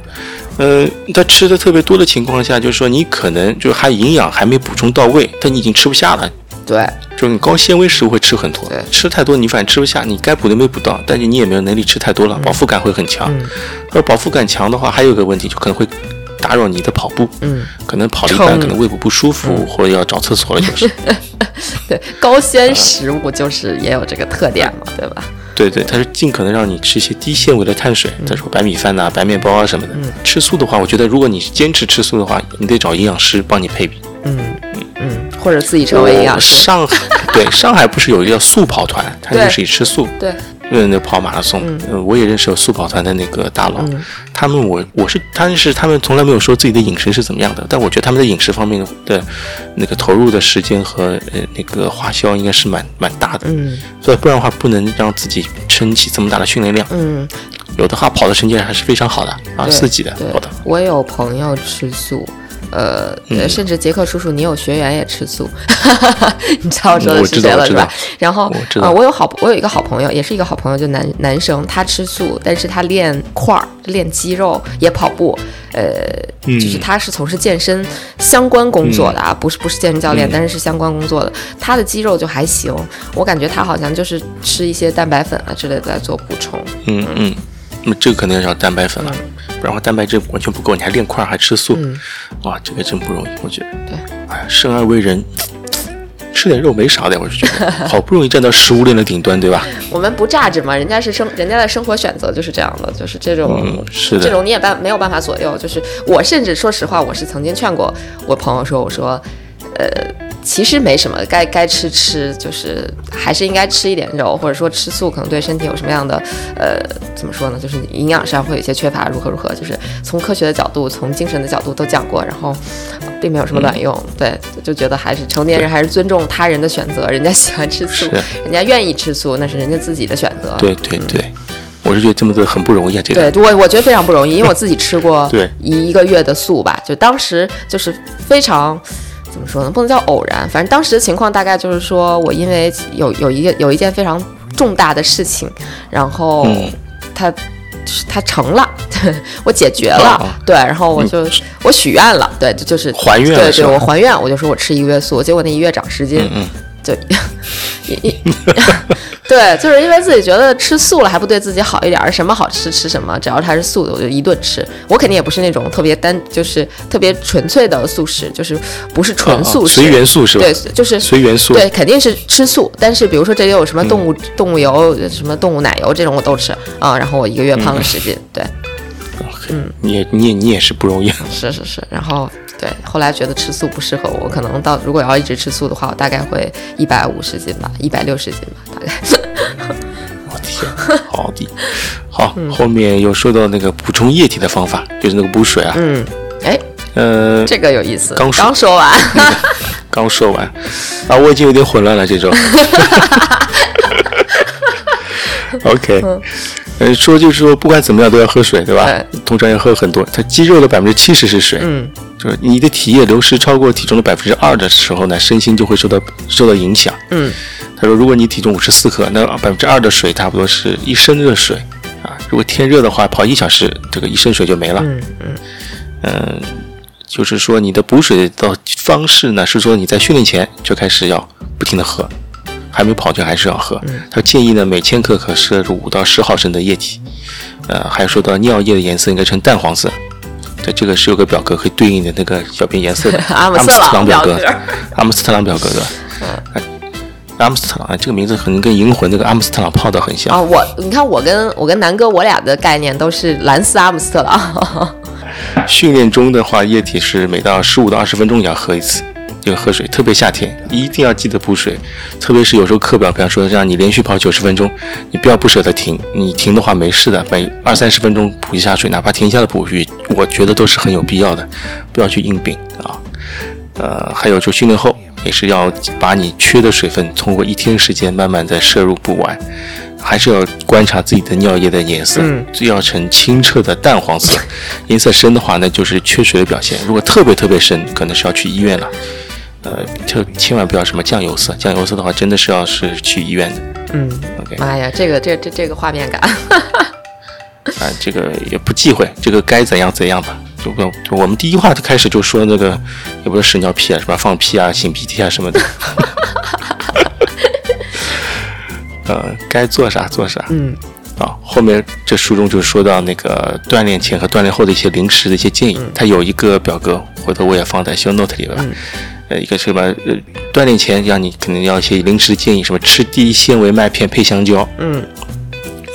[SPEAKER 1] 呃，他吃的特别多的情况下，就是说你可能就还营养还没补充到位，但你已经吃不下了。
[SPEAKER 2] 对
[SPEAKER 1] 就是你高纤维食物会吃很多
[SPEAKER 2] 对，
[SPEAKER 1] 吃太多你反正吃不下，你该补的没补到，但是你也没有能力吃太多了，饱腹感会很强。
[SPEAKER 2] 嗯
[SPEAKER 1] 而饱腹感强的话，还有一个问题就可能会打扰你的跑步，
[SPEAKER 2] 嗯
[SPEAKER 1] 可能跑了一半可能胃部不舒服，或者要找厕所了，就是。
[SPEAKER 2] 对，高纤食物就是也有这个特点嘛，对吧？
[SPEAKER 1] 对对，它是尽可能让你吃一些低纤维的碳水，再说白米饭呐、白面包啊什么的。吃素的话，我觉得如果你是坚持吃素的话，你得找营养师帮你配比。
[SPEAKER 2] 嗯嗯，或者自己成为营养师。
[SPEAKER 1] 上海对上海不是有一个叫素跑团，它就是以吃素。
[SPEAKER 2] 对，
[SPEAKER 1] 嗯，那跑马拉松，嗯，我也认识有速跑团的那个大佬，
[SPEAKER 2] 嗯
[SPEAKER 1] 他们我我是他是他们从来没有说自己的饮食是怎么样的，但我觉得他们在饮食方面的那个投入的时间和呃那个花销应该是蛮蛮大的，
[SPEAKER 2] 嗯
[SPEAKER 1] 所以不然的话不能让自己撑起这么大的训练量。
[SPEAKER 2] 嗯，
[SPEAKER 1] 有的话跑的成绩还是非常好的啊，四级的
[SPEAKER 2] 对
[SPEAKER 1] 跑的，
[SPEAKER 2] 我有朋友吃素。呃，
[SPEAKER 1] 嗯。
[SPEAKER 2] 甚至杰克叔叔，你有学员也吃素，你知道我说的是谁了是吧？然后
[SPEAKER 1] 啊
[SPEAKER 2] 呃，我有好，我有一个好朋友，也是一个好朋友，就男男生，他吃素，但是他练块儿，练肌肉，也跑步，呃，
[SPEAKER 1] 嗯
[SPEAKER 2] 就是他是从事健身相关工作的啊，不是不是健身教练，
[SPEAKER 1] 嗯
[SPEAKER 2] 但是是相关工作的，他的肌肉就还行，我感觉他好像就是吃一些蛋白粉啊之类的来做补充，
[SPEAKER 1] 嗯。嗯，那么这个可能要找蛋白粉了，不然的话蛋白质完全不够，你还练块儿还吃素，
[SPEAKER 2] 嗯
[SPEAKER 1] 哇，这个真不容易，我觉得。
[SPEAKER 2] 对，
[SPEAKER 1] 哎呀，生而为人，吃点肉没啥的，我是觉得，好不容易站到食物链的顶端，对吧？
[SPEAKER 2] 我们不榨着嘛，人家是生，人家的生活选择就是这样的，就是这种，
[SPEAKER 1] 嗯是的
[SPEAKER 2] 这种你也办没有办法左右。就是我甚至说实话，我是曾经劝过我朋友说，我说，呃，其实没什么，该该吃吃，就是还是应该吃一点肉，或者说吃素可能对身体有什么样的，呃，怎么说呢？就是营养上会有一些缺乏，如何如何，就是从科学的角度，从精神的角度都讲过，然后。并没有什么卵用，对，就觉得还是成年人还是尊重他人的选择，人家喜欢吃素，人家愿意吃素，那是人家自己的选择。
[SPEAKER 1] 对对对，我是觉得这么做很不容易啊，这个。
[SPEAKER 2] 对，我我觉得非常不容易，因为我自己吃过 一一个月的素吧，就当时就是非常。怎么说呢？不能叫偶然，反正当时的情况大概就是说，我因为有有一个有一件非常重大的事情，然后
[SPEAKER 1] 嗯。
[SPEAKER 2] 它它成了，我解决了，
[SPEAKER 1] 哦
[SPEAKER 2] 对，然后我就、我许愿了，对，就就是
[SPEAKER 1] 还愿
[SPEAKER 2] 对对，我还愿，我就说我吃一个月素，结果那一月长十斤，
[SPEAKER 1] 嗯
[SPEAKER 2] 就一一对，就是因为自己觉得吃素了还不对自己好一点儿，什么好吃吃什么，只要它是素的，我就一顿吃。我肯定也不是那种特别单，就是特别纯粹的素食，就是不是纯素食，
[SPEAKER 1] 哦随缘素是吧？
[SPEAKER 2] 对，就是
[SPEAKER 1] 随缘素。
[SPEAKER 2] 对，肯定是吃素。但是比如说这里有什么动物、动物油、什么动物奶油这种我都吃啊。然后我一个月胖了十斤，对，嗯
[SPEAKER 1] 你也你也你也是不容易。
[SPEAKER 2] 是是是。然后对，后来觉得吃素不适合我，可能到如果要一直吃素的话，我大概会一百五十斤吧，一百六十斤吧，大概。
[SPEAKER 1] 我天，好的，好，后面又说到那个补充液体的方法，就是那个补水啊，
[SPEAKER 2] 嗯，哎，
[SPEAKER 1] 呃，
[SPEAKER 2] 这个有意思。
[SPEAKER 1] 刚说
[SPEAKER 2] 刚说完，
[SPEAKER 1] 刚说完，啊，我已经有点混乱了这种。OK，呃，说就是说，不管怎么样都要喝水，对吧？
[SPEAKER 2] 对
[SPEAKER 1] 通常要喝很多。它肌肉的百分之七十是水，
[SPEAKER 2] 嗯
[SPEAKER 1] 就是你的体液流失超过体重的百分之二的时候呢，身心就会受到受到影响。
[SPEAKER 2] 嗯
[SPEAKER 1] 他说，如果你体重五十四克，那百分之二的水差不多是一升热水啊。如果天热的话，跑一小时，这个一升水就没了。
[SPEAKER 2] 嗯嗯
[SPEAKER 1] 嗯，就是说你的补水的方式呢，是说你在训练前就开始要不停的喝，还没跑就还是要喝。他建议呢，每千克可摄入五到十毫升的液体。呃，还说到尿液的颜色应该呈淡黄色。对，这个是有个表格可以对应的那个小便颜色的
[SPEAKER 2] 阿姆斯特
[SPEAKER 1] 特
[SPEAKER 2] 朗
[SPEAKER 1] 朗表格，阿姆斯特朗表格的。嗯阿姆斯特朗，哎这个名字可能跟银魂那个阿姆斯特朗泡的很像。
[SPEAKER 2] 啊，我你看我跟我跟南哥我俩的概念都是蓝斯阿姆斯特朗。
[SPEAKER 1] 训练中的话，液体是每到十五到二十分钟也要喝一次，就喝水，特别夏天一定要记得补水，特别是有时候课表，比方说让你连续跑九十分钟，你不要不舍得停，你停的话没事的，每二三十分钟补一下水，哪怕停下来补水，我觉得都是很有必要的，不要去硬顶啊。呃，还有就训练后也是要把你缺的水分通过一天时间慢慢再摄入补完。还是要观察自己的尿液的颜色，
[SPEAKER 2] 嗯
[SPEAKER 1] 最要呈清澈的淡黄色，颜色深的话那，就是缺水的表现。如果特别特别深，可能是要去医院了。呃，就千万不要什么酱油色，酱油色的话真的是要是去医院的。
[SPEAKER 2] 嗯
[SPEAKER 1] ，OK，
[SPEAKER 2] 妈呀，这个这这这个画面感。
[SPEAKER 1] 啊，这个也不忌讳，这个该怎样怎样吧。就不用，就我们第一话就开始就说那个，也不是屎尿屁啊，什么放屁啊、擤鼻涕啊什么的。呃，该做啥做啥。
[SPEAKER 2] 嗯
[SPEAKER 1] 啊，后面这书中就说到那个锻炼前和锻炼后的一些零食的一些建议，它有一个表格，回头我也放在 show note 里边吧。呃，一个什么呃，锻炼前让你肯定要一些零食建议，什么吃低纤维麦片配香蕉，
[SPEAKER 2] 嗯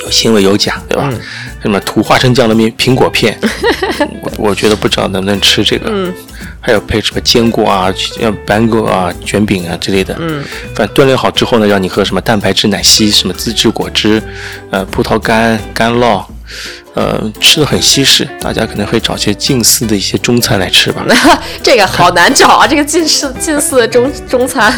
[SPEAKER 1] 有纤维有钾，对吧？
[SPEAKER 2] 嗯
[SPEAKER 1] 什么涂花生酱的面苹果片，我我觉得不知道能不能吃这个。
[SPEAKER 2] 嗯
[SPEAKER 1] 还有配什么坚果啊、像 bango 啊、卷饼啊之类的。
[SPEAKER 2] 嗯
[SPEAKER 1] 反正锻炼好之后呢，让你喝什么蛋白质奶昔、什么自制果汁，呃，葡萄干、干酪，呃，吃的很西式。大家可能会找些近似的一些中餐来吃吧。
[SPEAKER 2] 这个好难找啊，这个近似近似的中中餐。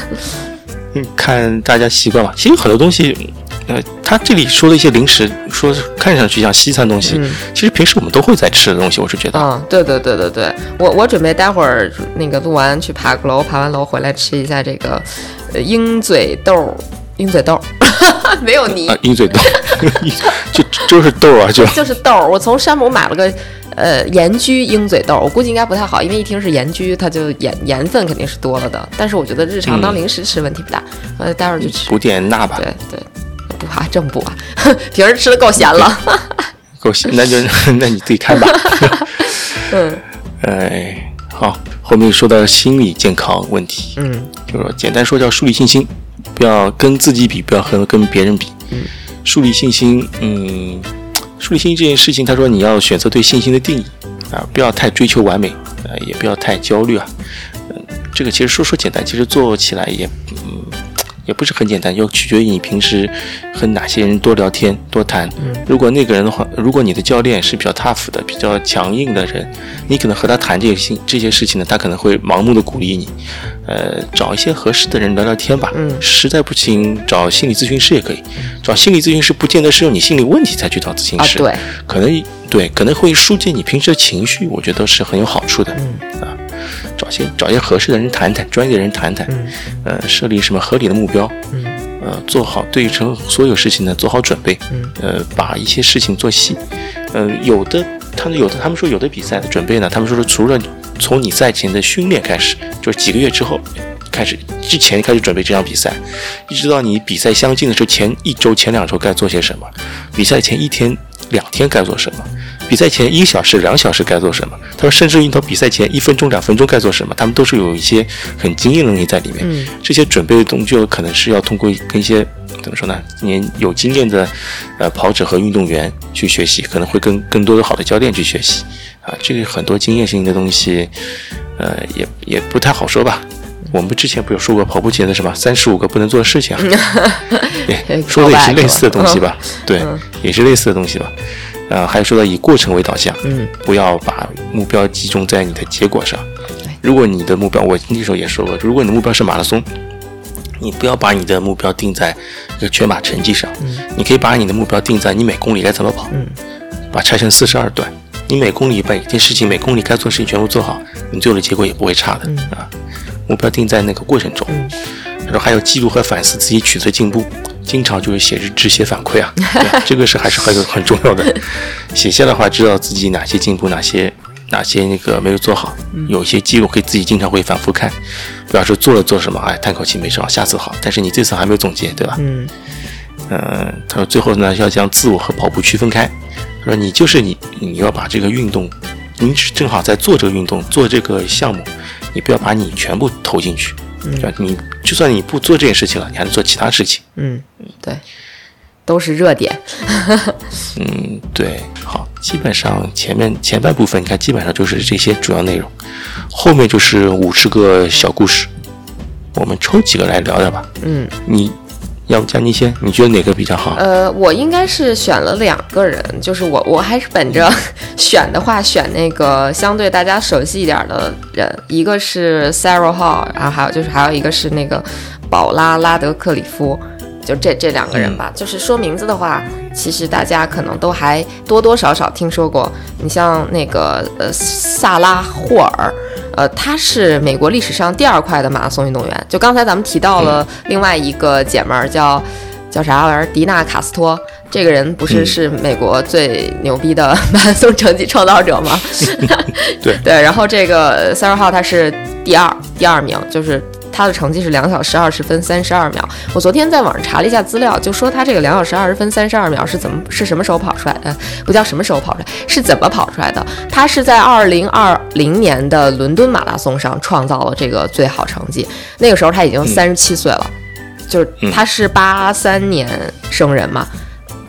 [SPEAKER 1] 嗯，看大家习惯吧。其实很多东西，呃，他这里说的一些零食，说是看上去像西餐东西，其实平时我们都会在吃的东西。我是觉得，
[SPEAKER 2] 嗯，对对对对对，我我准备待会儿那个录完去爬个楼，爬完楼回来吃一下这个呃鹰嘴豆，鹰嘴豆 没有泥，
[SPEAKER 1] 啊，鹰嘴豆，就就是豆啊，就
[SPEAKER 2] 就是豆。我从山姆买了个呃盐焗鹰嘴豆，我估计应该不太好，因为一听是盐焗，它就盐盐分肯定是多了的。但是我觉得日常当零食吃问题不大，呃，待会儿就吃。
[SPEAKER 1] 补点钠吧，
[SPEAKER 2] 对对，不怕，正补啊，平时吃的够咸了。
[SPEAKER 1] 够咸，那就 那你自己看吧。
[SPEAKER 2] 嗯
[SPEAKER 1] 哎，好，后面说到心理健康问题，
[SPEAKER 2] 嗯
[SPEAKER 1] 就是简单说叫树立信心，不要跟自己比，不要和跟别人比。
[SPEAKER 2] 嗯，
[SPEAKER 1] 树立信心，嗯，树立信心这件事情，他说你要选择对信心的定义啊，不要太追求完美，啊，也不要太焦虑啊。嗯，这个其实说说简单，其实做起来也嗯也不是很简单，要取决于你平时和哪些人多聊天、多谈。如果那个人的话，如果你的教练是比较 tough 的、比较强硬的人，你可能和他谈这些事这些事情呢，他可能会盲目的鼓励你。呃，找一些合适的人聊聊天吧。
[SPEAKER 2] 嗯
[SPEAKER 1] 实在不行，找心理咨询师也可以。找心理咨询师不见得是有你心理问题才去找咨询师
[SPEAKER 2] 啊，
[SPEAKER 1] 师，
[SPEAKER 2] 对，
[SPEAKER 1] 可能对可能会疏解你平时的情绪，我觉得是很有好处的。
[SPEAKER 2] 嗯
[SPEAKER 1] 啊，找些找些合适的人谈谈，专业的人谈谈。
[SPEAKER 2] 嗯。
[SPEAKER 1] 呃，设立什么合理的目标，
[SPEAKER 2] 嗯。
[SPEAKER 1] 呃，做好对成所有事情呢做好准备，
[SPEAKER 2] 嗯。
[SPEAKER 1] 呃，把一些事情做细，呃，有的他们有的他们说有的比赛的准备呢，他们说是除了从你赛前的训练开始，就是几个月之后开始之前开始准备这场比赛，一直到你比赛相近的时候，前一周前两周该做些什么，比赛前一天两天该做什么，比赛前一个小时两小时该做什么，他说甚至于到比赛前一分钟两分钟该做什么，他们都是有一些很经验能力在里面。
[SPEAKER 2] 嗯
[SPEAKER 1] 这些准备的东西有可能是要通过跟一些怎么说呢，年有经验的呃跑者和运动员去学习，可能会跟更多的好的教练去学习啊。这个很多经验性的东西，呃，也也不太好说吧。我们之前不有说过跑步前的什么三十五个不能做的事情啊？对，说的也是类似的东西吧？对，也是类似的东西吧。呃，还有说到以过程为导向，
[SPEAKER 2] 嗯。
[SPEAKER 1] 不要把目标集中在你的结果上。如果你的目标，我那时候也说过，如果你的目标是马拉松，你不要把你的目标定在这个全马成绩上，你可以把你的目标定在你每公里该怎么跑，把拆成四十二段，你每公里把一件事情每公里该做的事情全部做好，你最后的结果也不会差的啊。目标定在那个过程中，他说还有记录和反思自己取得进步，经常就是写日志写反馈啊，这个是还是很有很重要的。写下的话，知道自己哪些进步，哪些哪些那个没有做好，有些记录可以自己经常会反复看。不要说做了做什么，哎，叹口气没事，下次好。但是你这次还没有总结，对吧？
[SPEAKER 2] 嗯，
[SPEAKER 1] 嗯，他说最后呢，要将自我和跑步区分开。他说你就是你，你要把这个运动，你是正好在做这个运动，做这个项目，你不要把你全部投进去。嗯，你就算你不做这件事情了，你还能做其他事情。
[SPEAKER 2] 嗯对，都是热点。
[SPEAKER 1] 嗯，对，好，基本上前面前半部分，你看基本上就是这些主要内容。后面就是五十个小故事，我们抽几个来聊聊吧。
[SPEAKER 2] 嗯，
[SPEAKER 1] 你要不江妮先，你觉得哪个比较好？
[SPEAKER 2] 呃，我应该是选了两个人，就是我我还是本着 选的话选那个相对大家熟悉一点的人，一个是 Sarah Hall，然后还有就是还有一个是那个宝拉拉德克里夫。就这这两个人吧，就是说名字的话，其实大家可能都还多多少少听说过。你像那个呃萨拉霍尔，呃，他是美国历史上第二快的马拉松运动员。就刚才咱们提到了另外一个姐们儿叫叫啥玩意儿，迪娜卡斯托，这个人不是是美国最牛逼的马拉松成绩创造者吗？
[SPEAKER 1] 对
[SPEAKER 2] 对，然后这个 Sarah Hall 他是第二第二名，就是。他的成绩是两小时二十分三十二秒。我昨天在网上查了一下资料，就说他这个两小时二十分三十二秒是怎么是什么时候跑出来的？不叫什么时候跑出来，是怎么跑出来的？他是在二零二零年的伦敦马拉松上创造了这个最好成绩。那个时候他已经三十七岁了，就是他是八三年生人嘛。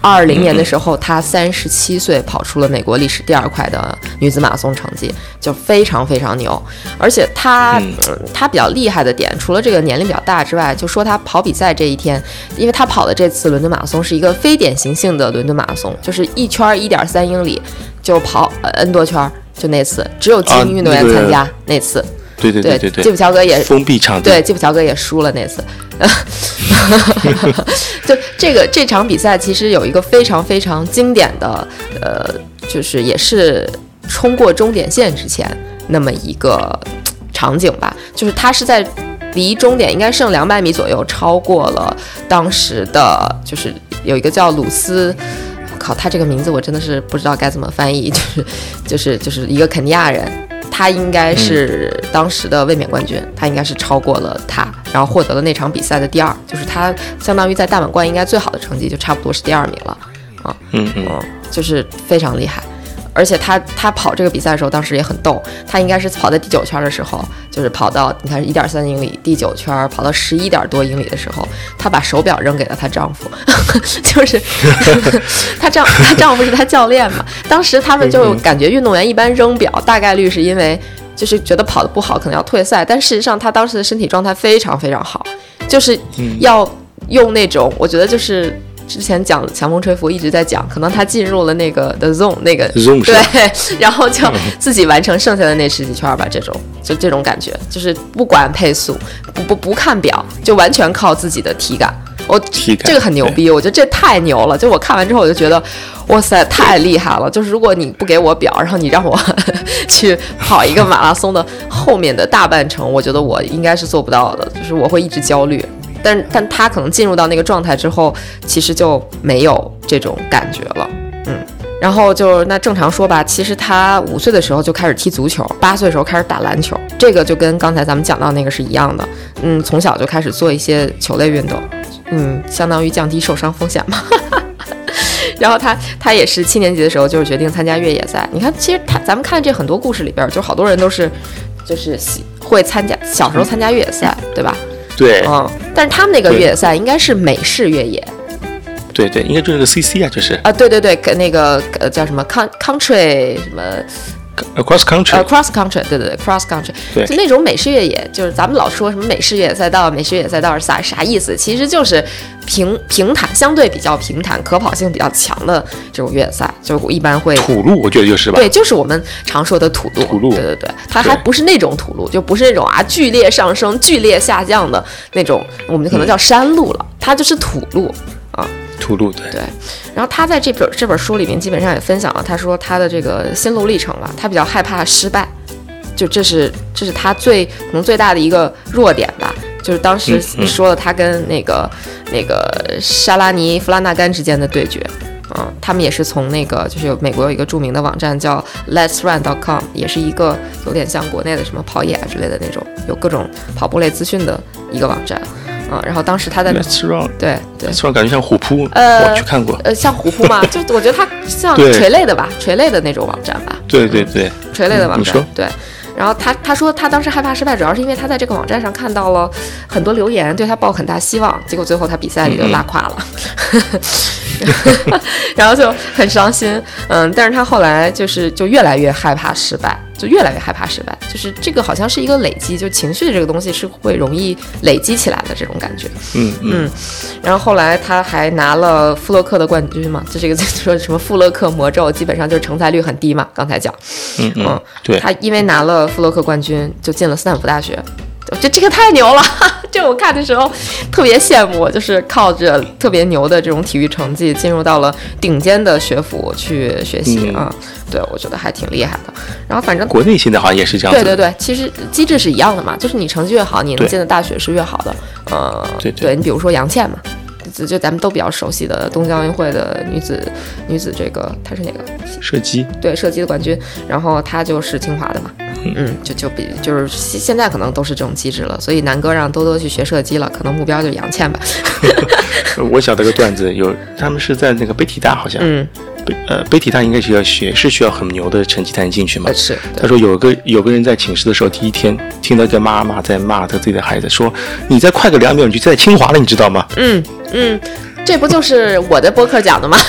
[SPEAKER 2] 二零年的时候，她三十七岁，跑出了美国历史第二快的女子马拉松成绩，就非常非常牛。而且她，她比较厉害的点，除了这个年龄比较大之外，就说她跑比赛这一天，因为她跑的这次伦敦马拉松是一个非典型性的伦敦马拉松，就是一圈一点三英里就跑 N 多圈，就那次只有精英运动员参加那次。
[SPEAKER 1] 对对对对对，
[SPEAKER 2] 基普乔格也
[SPEAKER 1] 封闭场
[SPEAKER 2] 地，对，基普乔格也输了那次。就这个这场比赛，其实有一个非常非常经典的，呃，就是也是冲过终点线之前那么一个场景吧。就是他是在离终点应该剩两百米左右，超过了当时的，就是有一个叫鲁斯，靠，他这个名字我真的是不知道该怎么翻译，就是就是就是一个肯尼亚人。他应该是当时的卫冕冠军，他应该是超过了他，然后获得了那场比赛的第二，就是他相当于在大满贯应该最好的成绩就差不多是第二名了，啊，
[SPEAKER 1] 嗯嗯，
[SPEAKER 2] 就是非常厉害。而且他他跑这个比赛的时候，当时也很逗。他应该是跑在第九圈的时候，就是跑到你看一点三英里，第九圈跑到十一点多英里的时候，他把手表扔给了她丈夫，就 是她丈她丈夫是她教练嘛。当时他们就感觉运动员一般扔表，大概率是因为就是觉得跑得不好，可能要退赛。但事实上，她当时的身体状态非常非常好，就是要用那种我觉得就是。之前讲强风吹拂一直在讲，可能他进入了那个的 zone 那个 zone 对，然后就自己完成剩下的那十几圈吧。这种就这种感觉，就是不管配速，不不不看表，就完全靠自己的体感。我这个很牛逼，我觉得这太牛了。就我看完之后，我就觉得哇塞，太厉害了。就是如果你不给我表，然后你让我 去跑一个马拉松的后面的大半程，我觉得我应该是做不到的。就是我会一直焦虑。但但他可能进入到那个状态之后，其实就没有这种感觉了，嗯，然后就那正常说吧，其实他五岁的时候就开始踢足球，八岁的时候开始打篮球，这个就跟刚才咱们讲到那个是一样的，嗯，从小就开始做一些球类运动，嗯，相当于降低受伤风险嘛。然后他他也是七年级的时候就是决定参加越野赛，你看，其实他咱们看这很多故事里边，就好多人都是就是喜会参加小时候参加越野赛，对吧？
[SPEAKER 1] 对，
[SPEAKER 2] 嗯，但是他们那个越野赛应该是美式越野，
[SPEAKER 1] 对对，应该就是个 CC 啊，就是。
[SPEAKER 2] 啊，对对对，跟那个呃叫什么 Country 什么
[SPEAKER 1] 呃 cross
[SPEAKER 2] 呃 country，cross country，对对对，cross country，
[SPEAKER 1] 对
[SPEAKER 2] 就那种美式越野，就是咱们老说什么美式越野赛道，美式越野赛道是啥啥意思？其实就是平平坦，相对比较平坦，可跑性比较强的这种越野赛，就是我一般会。
[SPEAKER 1] 土路我觉得就是吧，
[SPEAKER 2] 对，就是我们常说的土路。
[SPEAKER 1] 土路
[SPEAKER 2] 对对对，它还不是那种土路，就不是那种啊剧烈上升、剧烈下降的那种，我们可能叫山路了，它就是土路
[SPEAKER 1] 对，
[SPEAKER 2] 对，然后他在这本这本书里面基本上也分享了，他说他的这个心路历程吧，他比较害怕失败，就这是这是他最可能最大的一个弱点吧。就是当时
[SPEAKER 1] 嗯嗯。
[SPEAKER 2] 说了他跟那个、那个沙拉尼弗拉纳甘之间的对决，嗯，他们也是从那个就是有美国有一个著名的网站叫 Let's Run.com，也是一个有点像国内的什么跑野啊之类的那种，有各种跑步类资讯的一个网站，嗯，然后当时他在
[SPEAKER 1] Let's
[SPEAKER 2] 对对。
[SPEAKER 1] Let's run 感觉像虎扑，
[SPEAKER 2] 呃
[SPEAKER 1] 我去看过，
[SPEAKER 2] 呃，像虎扑嘛，就我觉得它像垂类的吧，垂类的那种网站吧，
[SPEAKER 1] 对对对，
[SPEAKER 2] 垂类的网站。对，然后他他说他当时害怕失败，主要是因为他在这个网站上看到了很多留言，对他抱很大希望，结果最后他比赛里就拉胯了，然后就很伤心。嗯，但是他后来就是就越来越害怕失败，就越来越害怕失败，就是这个好像是一个累积，就情绪这个东西是会容易累积起来的这种感觉。
[SPEAKER 1] 嗯嗯，
[SPEAKER 2] 然后后来他还拿了富勒克的冠军嘛，就这个 说什么富勒克魔咒，基本上就是成才率很低嘛。刚才讲，
[SPEAKER 1] 嗯嗯
[SPEAKER 2] 嗯，
[SPEAKER 1] 对，
[SPEAKER 2] 他因为拿了富勒克冠军，就进了斯坦福大学。我觉得这个太牛了，这我看的时候特别羡慕，就是靠着特别牛的这种体育成绩进入到了顶尖的学府去学习
[SPEAKER 1] 嗯
[SPEAKER 2] 啊。对，我觉得还挺厉害的。然后反正
[SPEAKER 1] 国内现在好像也是这样子，
[SPEAKER 2] 对对对，其实机制是一样的嘛，就是你成绩越好，你能进的大学是越好的。呃，
[SPEAKER 1] 对对
[SPEAKER 2] 你比如说杨倩嘛，就就咱们都比较熟悉的东京奥运会的女子女子这个她是哪个？
[SPEAKER 1] 射击，
[SPEAKER 2] 对，射击的冠军，然后她就是清华的嘛。嗯，就就比就是现现在可能都是这种机制了，所以南哥让多多去学射击了，可能目标就是杨倩吧。
[SPEAKER 1] 我晓得个段子，有他们是在那个北体大好像，呃贝体他应该是要学，是需要很牛的成绩才能进去嘛
[SPEAKER 2] 呃。是，
[SPEAKER 1] 他说有个有个人在寝室的时候，第一天听到一个妈妈在骂他自己的孩子，说你再快个两秒你就在清华了，你知道吗？
[SPEAKER 2] 嗯嗯，这不就是我的播客讲的吗？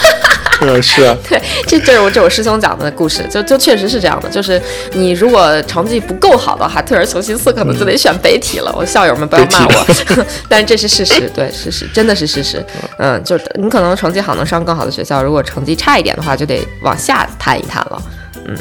[SPEAKER 1] 呃，是啊，
[SPEAKER 2] 对，这就是我这我师兄讲的故事，就就确实是这样的，就是你如果成绩不够好的话，退而求其次，可能就得选北体了。我校友们不要骂我 但是这是事实，对，事实真的是事实。嗯，就是你可能成绩好能上更好的学校，如果成绩差一点的话，就得往下探一探了。嗯，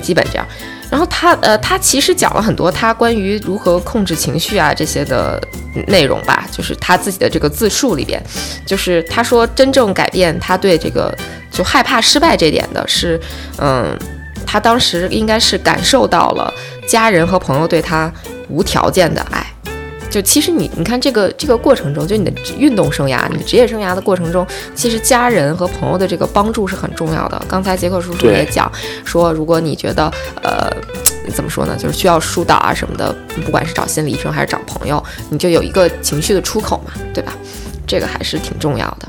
[SPEAKER 2] 基本这样。然后他呃，他其实讲了很多他关于如何控制情绪啊这些的内容吧，就是他自己的这个自述里边，就是他说真正改变他对这个就害怕失败这点的是，嗯，他当时应该是感受到了家人和朋友对他无条件的爱。就其实你你看这个这个过程中，就你的运动生涯、你的职业生涯的过程中，其实家人和朋友的这个帮助是很重要的。刚才杰克叔叔也讲说，如果你觉得呃怎么说呢，就是需要疏导啊什么的，不管是找心理医生还是找朋友，你就有一个情绪的出口嘛，对吧？这个还是挺重要的。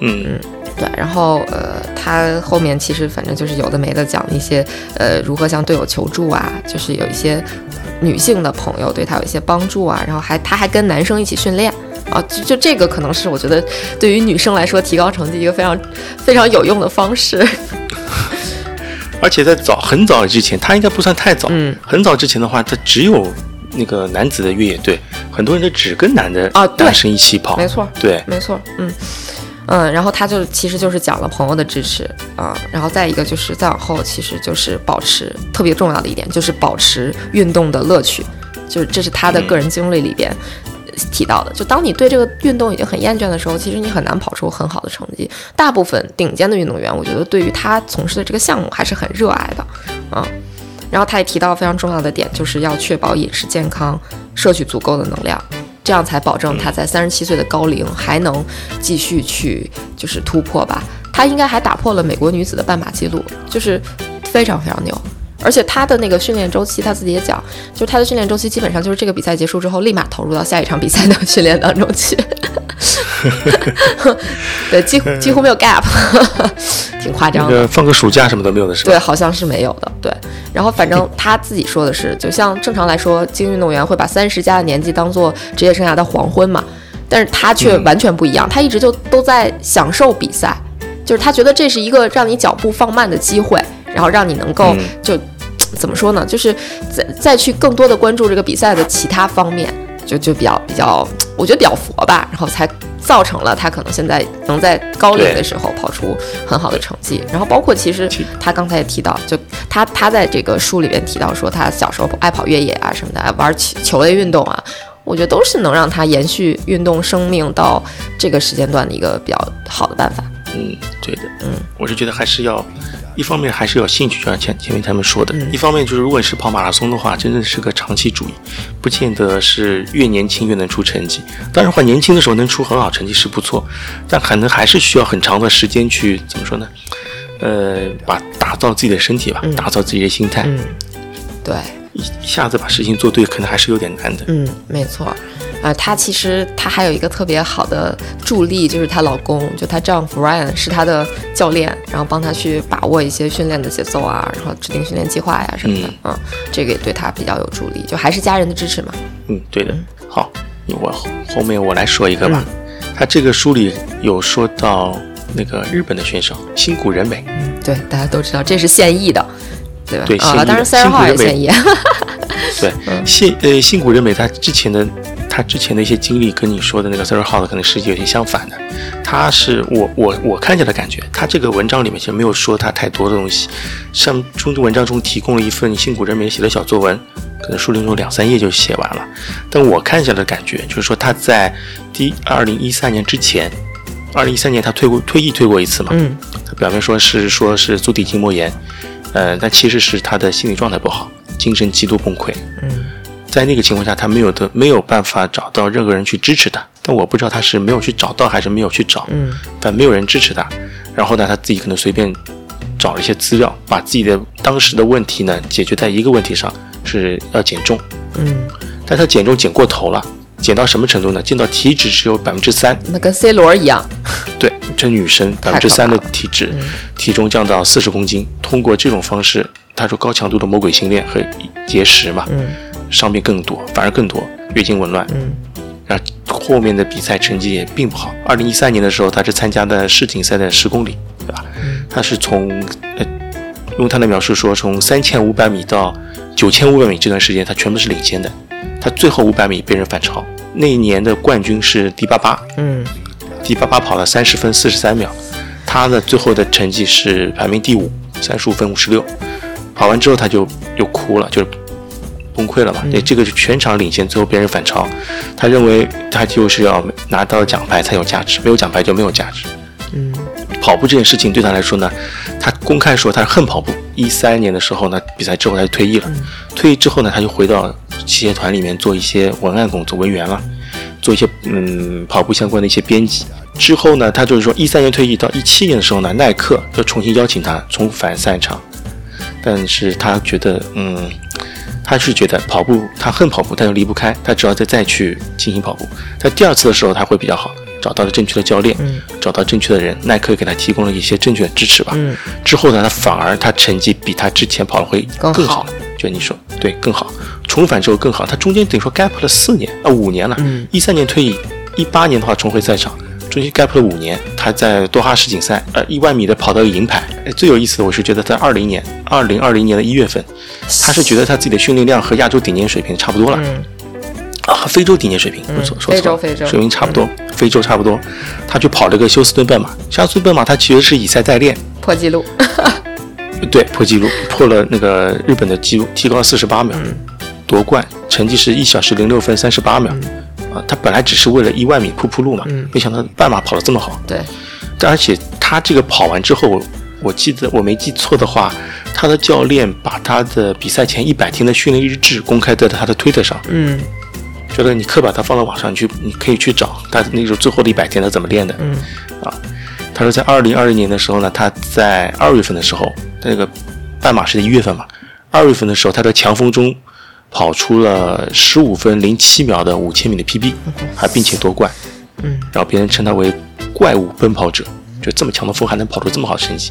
[SPEAKER 1] 嗯
[SPEAKER 2] 对，然后呃，他后面其实反正就是有的没的讲一些呃如何向队友求助啊，就是有一些女性的朋友对他有一些帮助啊，然后还他还跟男生一起训练。啊，就就这个可能是我觉得对于女生来说提高成绩一个非常非常有用的方式。
[SPEAKER 1] 而且在早很早之前，他应该不算太早，
[SPEAKER 2] 嗯，
[SPEAKER 1] 很早之前的话，他只有那个男子的越野队，很多人都只跟男的
[SPEAKER 2] 啊对。
[SPEAKER 1] 男生一起跑，
[SPEAKER 2] 没错，
[SPEAKER 1] 对，
[SPEAKER 2] 没错，嗯嗯，然后他就其实就是讲了朋友的支持啊、然后再一个就是再往后，其实就是保持特别重要的一点，就是保持运动的乐趣，就是这是他的个人经历里边。提到的，就当你对这个运动已经很厌倦的时候，其实你很难跑出很好的成绩。大部分顶尖的运动员，我觉得对于他从事的这个项目还是很热爱的，啊。然后他也提到非常重要的点，就是要确保饮食健康，摄取足够的能量，这样才保证他在三十七岁的高龄还能继续去就是突破吧。他应该还打破了美国女子的半马记录，就是非常非常牛。而且他的那个训练周期，他自己也讲，就是他的训练周期基本上就是这个比赛结束之后，立马投入到下一场比赛的训练当中去。对，几乎几乎没有 gap，挺夸张的。
[SPEAKER 1] 那个放个暑假什么都没有的是吧？
[SPEAKER 2] 对，好像是没有的。对，然后反正他自己说的是，就像正常来说，精英运动员会把三十加的年纪当做职业生涯的黄昏嘛，但是他却完全不一样，他一直就都在享受比赛，就是他觉得这是一个让你脚步放慢的机会，然后让你能够
[SPEAKER 1] 嗯
[SPEAKER 2] 就。怎么说呢？就是再再去更多的关注这个比赛的其他方面，就就比较比较，我觉得比较佛吧，然后才造成了他可能现在能在高龄的时候跑出很好的成绩。然后包括其实他刚才也提到，就他他在这个书里边提到说，他小时候爱跑越野啊什么的，爱玩球球类运动啊，我觉得都是能让他延续运动生命到这个时间段的一个比较好的办法。
[SPEAKER 1] 嗯，对的，嗯，我是觉得还是要，一方面还是要兴趣，就像前前面他们说的，一方面就是如果是跑马拉松的话，真的是个长期主义，不见得是越年轻越能出成绩。当然话，年轻的时候能出很好成绩是不错，但可能还是需要很长的时间去怎么说呢？呃，把打造自己的身体吧，打造自己的心态。
[SPEAKER 2] 嗯，对，
[SPEAKER 1] 一一下子把事情做对，可能还是有点难的。
[SPEAKER 2] 嗯，没错。啊，她其实她还有一个特别好的助力，就是她老公，就她丈夫 Ryan 是她的教练，然后帮她去把握一些训练的节奏啊，然后制定训练计划呀什么的，嗯，这个也对她比较有助力，就还是家人的支持嘛。
[SPEAKER 1] 嗯，对的。好，我后面我来说一个吧。他这个书里有说到那个日本的选手新谷仁美，
[SPEAKER 2] 嗯，对，大家都知道这是现役的，对吧？
[SPEAKER 1] 对，
[SPEAKER 2] 啊，当然三十号也现役。
[SPEAKER 1] 对，新呃新谷仁美他之前的。他之前的一些经历跟你说的那个 Sir 号的可能是有些相反的。他是我我我看见的感觉，他这个文章里面其实没有说他太多的东西，像中文章中提供了一份辛苦人美写的小作文，可能书里中两三页就写完了。但我看下的感觉就是说他在第二零一三年之前，二零一三年他退过退役退过一次嘛，
[SPEAKER 2] 嗯，
[SPEAKER 1] 他表面说是说是足底筋膜炎，呃，但其实是他的心理状态不好，精神极度崩溃，
[SPEAKER 2] 嗯。
[SPEAKER 1] 在那个情况下，他没有的没有办法找到任何人去支持他。但我不知道他是没有去找到还是没有去找。
[SPEAKER 2] 嗯。
[SPEAKER 1] 但没有人支持他。然后呢，他自己可能随便找了一些资料，把自己的当时的问题呢解决在一个问题上，是要减重。
[SPEAKER 2] 嗯。
[SPEAKER 1] 但他减重减过头了，减到什么程度呢？减到体脂只有百分之三。
[SPEAKER 2] 那跟 C 罗一样。
[SPEAKER 1] 对，这女生百分之三的体脂，体重降到四十公斤。通过这种方式，她说高强度的魔鬼训练和节食嘛。
[SPEAKER 2] 嗯。
[SPEAKER 1] 伤病更多，反而更多，月经紊乱。
[SPEAKER 2] 嗯，
[SPEAKER 1] 然后后面的比赛成绩也并不好。二零一三年的时候，她是参加的世锦赛的十公里，对吧？她是从呃，用她的描述说，从三千五百米到九千五百米这段时间，他全部是领先的。他最后五百米被人反超，那一年的冠军是迪巴巴。
[SPEAKER 2] 嗯，
[SPEAKER 1] 迪巴巴跑了三十分四十三秒，他的最后的成绩是排名第五，三十五分五十六。跑完之后他就又哭了，就是。崩溃了嘛？那这个是全场领先，最后被人反超。他认为他就是要拿到奖牌才有价值，没有奖牌就没有价值。
[SPEAKER 2] 嗯，
[SPEAKER 1] 跑步这件事情对他来说呢，他公开说他是恨跑步。一三年的时候呢，比赛之后他就退役了。退役之后呢，他就回到企业团里面做一些文案工作，文员了，做一些嗯跑步相关的一些编辑。之后呢，他就是说一三年退役到一七年的时候呢，耐克就重新邀请他重返赛场，但是他觉得嗯。他是觉得跑步，他恨跑步，但又离不开。他只要再再去进行跑步，在第二次的时候他会比较好，找到了正确的教练，找到正确的人，耐克给他提供了一些正确的支持吧。之后呢，他反而他成绩比他之前跑了会更好。就你说对，更好。重返之后更好，他中间等于说 gap 了四年啊五年了。一三年退役，一八年的话重回赛场。中间 gap 了五年，他在多哈世锦赛，呃，一万米的跑到银牌。最有意思的，我是觉得在二零年，二零二零年的一月份，他是觉得他自己的训练量和亚洲顶尖水平差不多了，啊，和非洲顶尖水平，不错，说错，水平差不多，非洲差不多，他去跑了个休斯顿半马。休斯顿半马，他其实是以赛代练，
[SPEAKER 2] 破纪录，
[SPEAKER 1] 对，破纪录，破了那个日本的纪录，提高了四十八秒，夺冠，成绩是一小时零六分三十八秒。啊，他本来只是为了一万米铺铺路嘛，没想到半马跑得这么好。
[SPEAKER 2] 对，
[SPEAKER 1] 而且他这个跑完之后，我记得我没记错的话，他的教练把他的比赛前一百天的训练日志公开在他的推特上。
[SPEAKER 2] 嗯，
[SPEAKER 1] 觉得你可把它放到网上去，你可以去找他那时候最后的一百天他怎么练的。
[SPEAKER 2] 嗯，
[SPEAKER 1] 啊，他说在二零二零年的时候呢，他在二月份的时候，那个半马是一月份嘛，二月份的时候他在强风中。跑出了十五分零七秒的五千米的 PB，还并且夺冠，
[SPEAKER 2] 嗯，
[SPEAKER 1] 然后别人称他为怪物奔跑者，就这么强的风还能跑出这么好的成绩，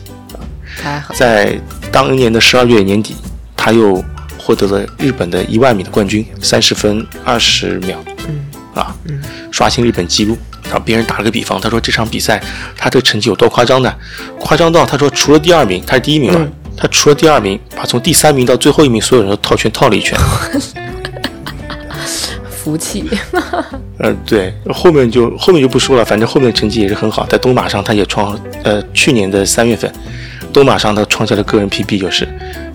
[SPEAKER 2] 啊，
[SPEAKER 1] 在当年的十二月年底，他又获得了日本的一万米的冠军，三十分二十秒，
[SPEAKER 2] 嗯，
[SPEAKER 1] 啊，嗯刷新日本纪录。然后别人打了个比方，他说这场比赛他的成绩有多夸张呢？夸张到他说除了第二名，他是第一名嘛，他除了第二名，把从第三名到最后一名所有人都套圈套了一圈。
[SPEAKER 2] 福气。
[SPEAKER 1] 嗯，对，后面就后面就不说了，反正后面成绩也是很好，在东马上他也创，呃，去年的三月份，东马上他创下了个人 PB，就是，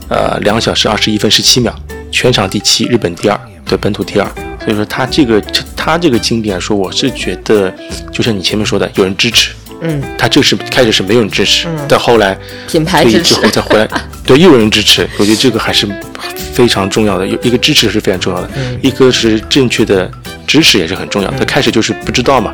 [SPEAKER 1] 呃，两小时二十一分十七秒，全场第七，日本第二，对，本土第二。所以说他这个他这个经历来说，我是觉得，就像你前面说的，有人支持。
[SPEAKER 2] 嗯，
[SPEAKER 1] 他这是开始是没有人支持，
[SPEAKER 2] 嗯
[SPEAKER 1] 但后来
[SPEAKER 2] 品牌支持
[SPEAKER 1] 之后再回来，对，又有人支持，我觉得这个还是非常重要的。有一个支持是非常重要的，
[SPEAKER 2] 嗯
[SPEAKER 1] 一个是正确的支持也是很重要的。他开始就是不知道嘛，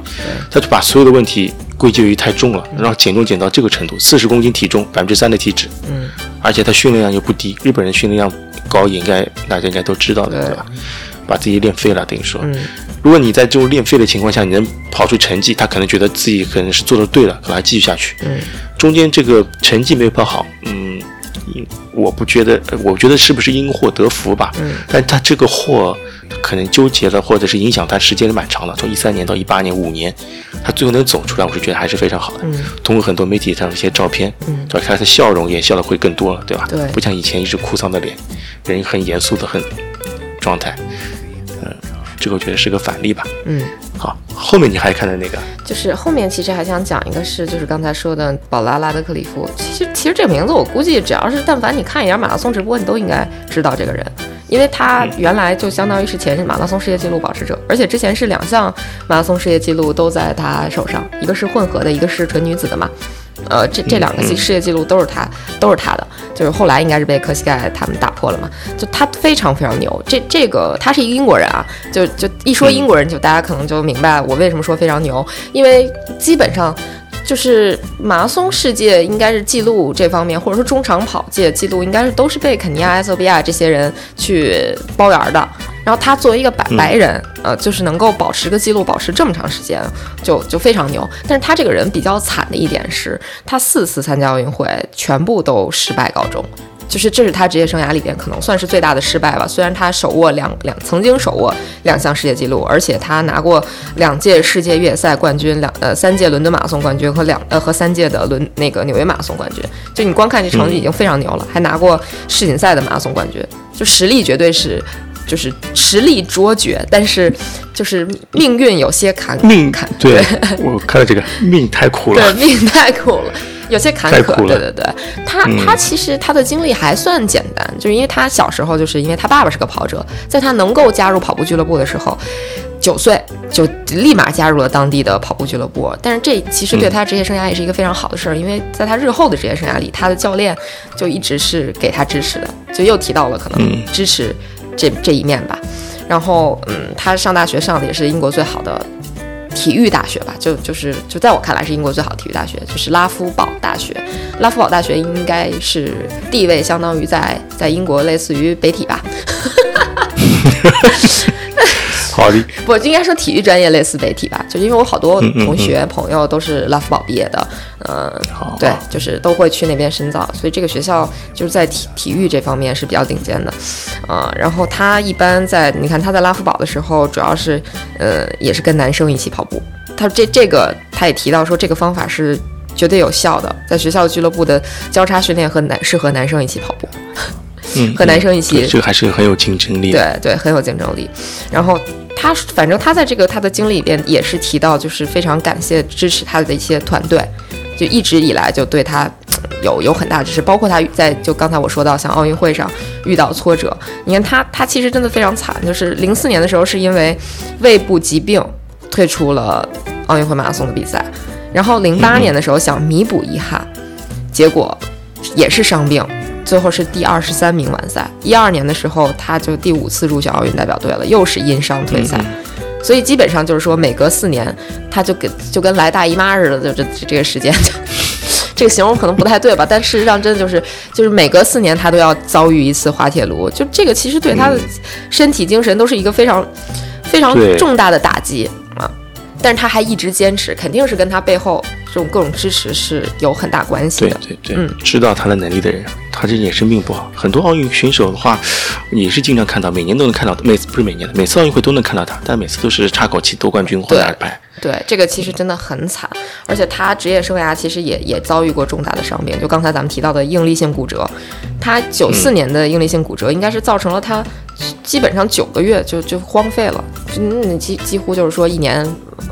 [SPEAKER 1] 他就把所有的问题归咎于太重了，然后减重减到这个程度，四十公斤体重，百分之三的体脂，
[SPEAKER 2] 嗯，
[SPEAKER 1] 而且他训练量又不低，日本人训练量高也应该大家应该都知道的，
[SPEAKER 2] 对
[SPEAKER 1] 对吧？把自己练废了，等于说，
[SPEAKER 2] 嗯
[SPEAKER 1] 如果你在这种练废的情况下，你能跑出成绩，他可能觉得自己可能是做的对了，可能还继续下去。
[SPEAKER 2] 嗯，
[SPEAKER 1] 中间这个成绩没有跑好，嗯，因我不觉得，呃我觉得是不是因祸得福吧？
[SPEAKER 2] 嗯，
[SPEAKER 1] 但他这个祸可能纠结了，或者是影响他时间蛮长的，从一三年到一八年五年，他最后能走出来，我是觉得还是非常好的。
[SPEAKER 2] 嗯，
[SPEAKER 1] 通过很多媒体上的一些照片，
[SPEAKER 2] 嗯
[SPEAKER 1] 对吧？他的笑容也笑的会更多了，对吧？
[SPEAKER 2] 对
[SPEAKER 1] 不像以前一直哭丧的脸，人很严肃的很状态，嗯，这个我觉得是个反例吧。
[SPEAKER 2] 嗯。
[SPEAKER 1] 好，后面你还看的那个，
[SPEAKER 2] 就是后面其实还想讲一个是，就是刚才说的宝拉拉德克里夫。其实其实这个名字我估计只要是但凡你看一眼马拉松直播，你都应该知道这个人，因为他原来就相当于是前马拉松世界纪录保持者，而且之前是两项马拉松世界纪录都在他手上，一个是混合的，一个是纯女子的嘛。呃，这这两个世世界纪录都是他，都是他的，就是后来应该是被科西盖他们打破了嘛。就他非常非常牛，这这个他是一个英国人啊，就就一说英国人，就大家可能就明白我为什么说非常牛，因为基本上。就是马拉松世界应该是记录这方面，或者说中长跑界记录，应该是都是被肯尼亚、埃塞俄比亚这些人去包圆的。然后他作为一个白白人，呃，就是能够保持个记录，保持这么长时间，就就非常牛。但是他这个人比较惨的一点是，他四次参加奥运会全部都失败告终。就是这是他职业生涯里边可能算是最大的失败吧。虽然他手握两两曾经手握两项世界纪录，而且他拿过两届世界越野赛冠军，两呃三届伦敦马拉松冠军和两呃和三届的伦那个纽约马拉松冠军。就你光看这成绩已经非常牛了，还拿过世锦赛的马拉松冠军，就实力绝对是。就是实力卓绝，但是就是命运有些坎
[SPEAKER 1] 命
[SPEAKER 2] 坎
[SPEAKER 1] 对我看了这个 命太苦了，
[SPEAKER 2] 对，命太苦了，有些坎坷。
[SPEAKER 1] 太苦了
[SPEAKER 2] 对对对，他、他其实他的经历还算简单，就是因为他小时候就是因为他爸爸是个跑者，在他能够加入跑步俱乐部的时候，九岁就立马加入了当地的跑步俱乐部。但是这其实对他职业生涯也是一个非常好的事儿，因为在他日后的职业生涯里，他的教练就一直是给他支持的，就又提到了可能支持这这一面吧。然后，嗯，他上大学上的也是英国最好的体育大学吧，就就是就在我看来是英国最好的体育大学，就是拉夫堡大学。拉夫堡大学应该是地位相当于在在英国类似于北体吧，
[SPEAKER 1] 好的，
[SPEAKER 2] 不应该说体育专业类似北体吧，就因为我好多
[SPEAKER 1] 嗯嗯
[SPEAKER 2] 同学朋友都是拉夫堡毕业的，嗯、
[SPEAKER 1] 好，
[SPEAKER 2] 对，就是都会去那边深造，所以这个学校就是在体体育这方面是比较顶尖的，啊、然后他一般在你看他在拉夫堡的时候，主要是呃也是跟男生一起跑步，他这这个他也提到说这个方法是绝对有效的，在学校俱乐部的交叉训练和男是和男生一起跑步，
[SPEAKER 1] 嗯，
[SPEAKER 2] 和男生一起
[SPEAKER 1] 这个还是很有竞争力，
[SPEAKER 2] 对对，很有竞争力。然后他反正他在这个他的经历里边也是提到，就是非常感谢支持他的一些团队，就一直以来就对他呃有有很大支持，包括他在就刚才我说到像奥运会上遇到挫折，你看他他其实真的非常惨，就是零四年的时候是因为胃部疾病退出了奥运会马拉松的比赛，然后零八年的时候想弥补遗憾，结果也是伤病，最后是第二十三名完赛。一二年的时候，他就第五次入选奥运代表队了，又是因伤退赛。所以基本上就是说，每隔四年，他就跟就跟来大姨妈似的，就这这这个时间，这个形容可能不太对吧？但事实上真的就是就是每隔四年他都要遭遇一次滑铁卢，就这个其实对他的身体精神都是一个非常非常重大的打击啊。但是他还一直坚持，肯定是跟他背后这种各种支持是有很大关系
[SPEAKER 1] 对
[SPEAKER 2] 的。
[SPEAKER 1] 对对，
[SPEAKER 2] 嗯
[SPEAKER 1] 知道他的能力的人，他这也生病不好。很多奥运选手的话，也是经常看到，每年都能看到，每次不是每年的，每次奥运会都能看到他，但每次都是差口气夺冠军或拿牌。
[SPEAKER 2] 对，这个其实真的很惨，而且他职业生涯其实也也遭遇过重大的伤病，就刚才咱们提到的应力性骨折，他九四年的应力性骨折应该是造成了他基本上九个月就就荒废了，就嗯几几乎就是说一年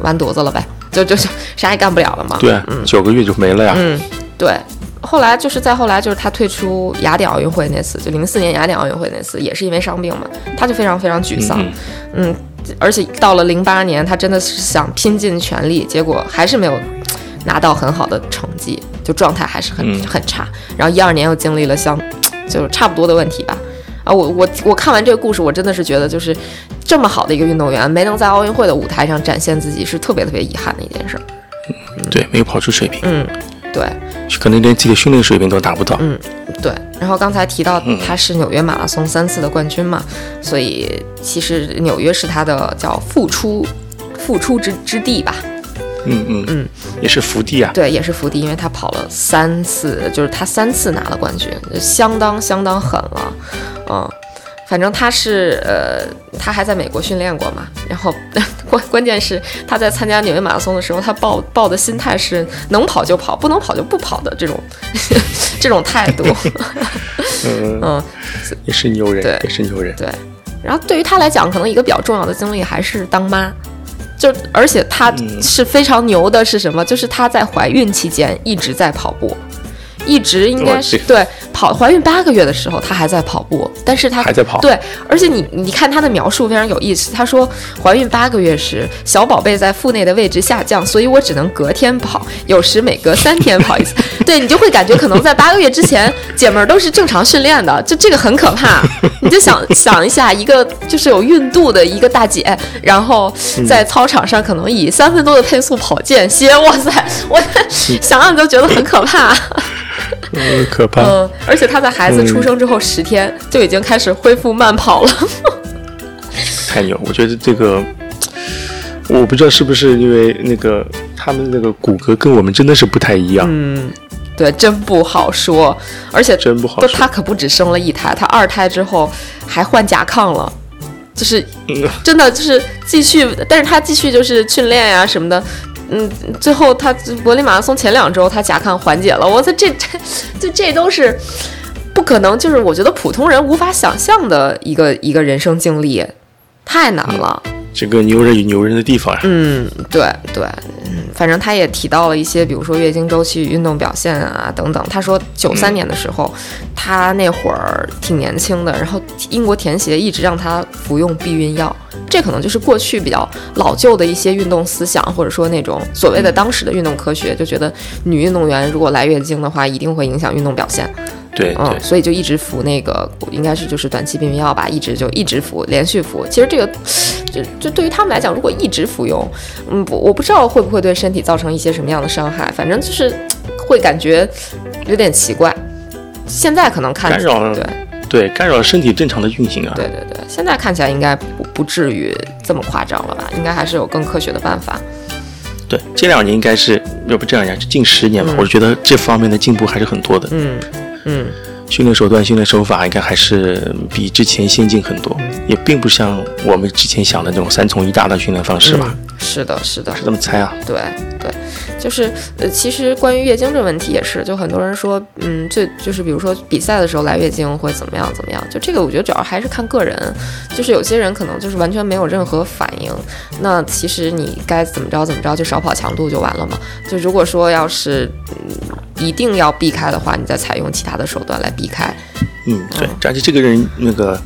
[SPEAKER 2] 完犊子了呗，就就就啥也干不了了嘛。
[SPEAKER 1] 对啊，九个月就没了呀。
[SPEAKER 2] 嗯，对。后来就是再后来就是他退出雅典奥运会那次，就零四年雅典奥运会那次，也是因为伤病嘛，他就非常非常沮丧。
[SPEAKER 1] 嗯
[SPEAKER 2] 嗯，而且到了零八年，他真的是想拼尽全力，结果还是没有拿到很好的成绩，就状态还是很、
[SPEAKER 1] 嗯
[SPEAKER 2] 很差。然后一二年又经历了像就是差不多的问题吧。啊，我我我看完这个故事，我真的是觉得就是这么好的一个运动员，没能在奥运会的舞台上展现自己，是特别特别遗憾的一件事儿。
[SPEAKER 1] 对，没有跑出水平，
[SPEAKER 2] 嗯，对。
[SPEAKER 1] 可能连自己的训练水平都达不到。
[SPEAKER 2] 嗯，对。然后刚才提到
[SPEAKER 1] 嗯
[SPEAKER 2] 他是纽约马拉松三次的冠军嘛，所以其实纽约是他的叫复出复出之之地吧？
[SPEAKER 1] 嗯嗯
[SPEAKER 2] 嗯，
[SPEAKER 1] 也是福地啊。
[SPEAKER 2] 对，也是福地，因为他跑了三次，就是他三次拿了冠军，相当相当狠了。嗯，反正他是呃，他还在美国训练过嘛，然后 关关键是他在参加纽约马拉松的时候，他抱抱的心态是能跑就跑，不能跑就不跑的这种 这种态度。
[SPEAKER 1] 嗯，
[SPEAKER 2] 嗯，
[SPEAKER 1] 也是牛人
[SPEAKER 2] 对，
[SPEAKER 1] 也是牛人。
[SPEAKER 2] 对。然后对于他来讲，可能一个比较重要的经历还是当妈。就而且她
[SPEAKER 1] 嗯
[SPEAKER 2] 是非常牛的，是什么？就是她在怀孕期间一直在跑步，一直应该是对跑怀孕八个月的时候，她还在跑步，但是她
[SPEAKER 1] 还在跑
[SPEAKER 2] 对，而且你你看她的描述非常有意思，她说怀孕八个月时，小宝贝在腹内的位置下降，所以我只能隔天跑，有时每隔三天跑一次。对你就会感觉可能在八个月之前，姐们儿都是正常训练的，就这个很可怕。你就想想一下，一个就是有孕肚的一个大姐，然后在操场上可能以三分多的配速跑间歇，哇塞，我想想都觉得很可怕。
[SPEAKER 1] 嗯，可怕。
[SPEAKER 2] 嗯，而且她在孩子出生之后十天就已经开始恢复慢跑了。
[SPEAKER 1] 太牛！我觉得这个，我不知道是不是因为那个他们那个骨骼跟我们真的是不太一样，
[SPEAKER 2] 嗯，对，真不好说。而且，
[SPEAKER 1] 真不好说。
[SPEAKER 2] 她可不止生了一胎，她二胎之后还换甲亢了，就是
[SPEAKER 1] 嗯
[SPEAKER 2] 真的就是继续，但是她继续就是训练呀、什么的。嗯，最后他柏林马拉松前两周，他甲亢缓解了。我操，这这就这都是不可能，就是我觉得普通人无法想象的一个一个人生经历，太难了。
[SPEAKER 1] 这个牛人与牛人的地方呀，
[SPEAKER 2] 嗯，对对，嗯，反正他也提到了一些，比如说月经周期与运动表现啊等等。他说九三年的时候，他那会儿挺年轻的，然后英国田协一直让他服用避孕药，这可能就是过去比较老旧的一些运动思想，或者说那种所谓的当时的运动科学，就觉得女运动员如果来月经的话，一定会影响运动表现。嗯，
[SPEAKER 1] 对嗯，
[SPEAKER 2] 所以就一直服那个，应该是就是短期避孕药吧，一直就一直服，连续服。其实这个，就就对于他们来讲，如果一直服用，嗯，不，我不知道会不会对身体造成一些什么样的伤害，反正就是会感觉有点奇怪。现在可能看对
[SPEAKER 1] 对，干扰身体正常的运行啊。
[SPEAKER 2] 对对对，现在看起来应该不不至于这么夸张了吧？应该还是有更科学的办法。
[SPEAKER 1] 对，这两年应该是，要不这两年是近十年吧，
[SPEAKER 2] 嗯
[SPEAKER 1] 我觉得这方面的进步还是很多的。
[SPEAKER 2] 嗯嗯，
[SPEAKER 1] 训练手段、训练手法应该还是比之前先进很多，也并不像我们之前想的那种三从一大的训练方式吧，
[SPEAKER 2] 嗯是的，是的，
[SPEAKER 1] 是这么猜啊？
[SPEAKER 2] 对对，就是呃，其实关于月经这个问题也是，就很多人说，嗯，最就是比如说比赛的时候来月经会怎么样怎么样，就这个我觉得主要还是看个人，就是有些人可能就是完全没有任何反应，那其实你该怎么着怎么着，就少跑强度就完了嘛。就如果说要是嗯一定要避开的话，你再采用其他的手段来避开。
[SPEAKER 1] 嗯，对，而且这个人那个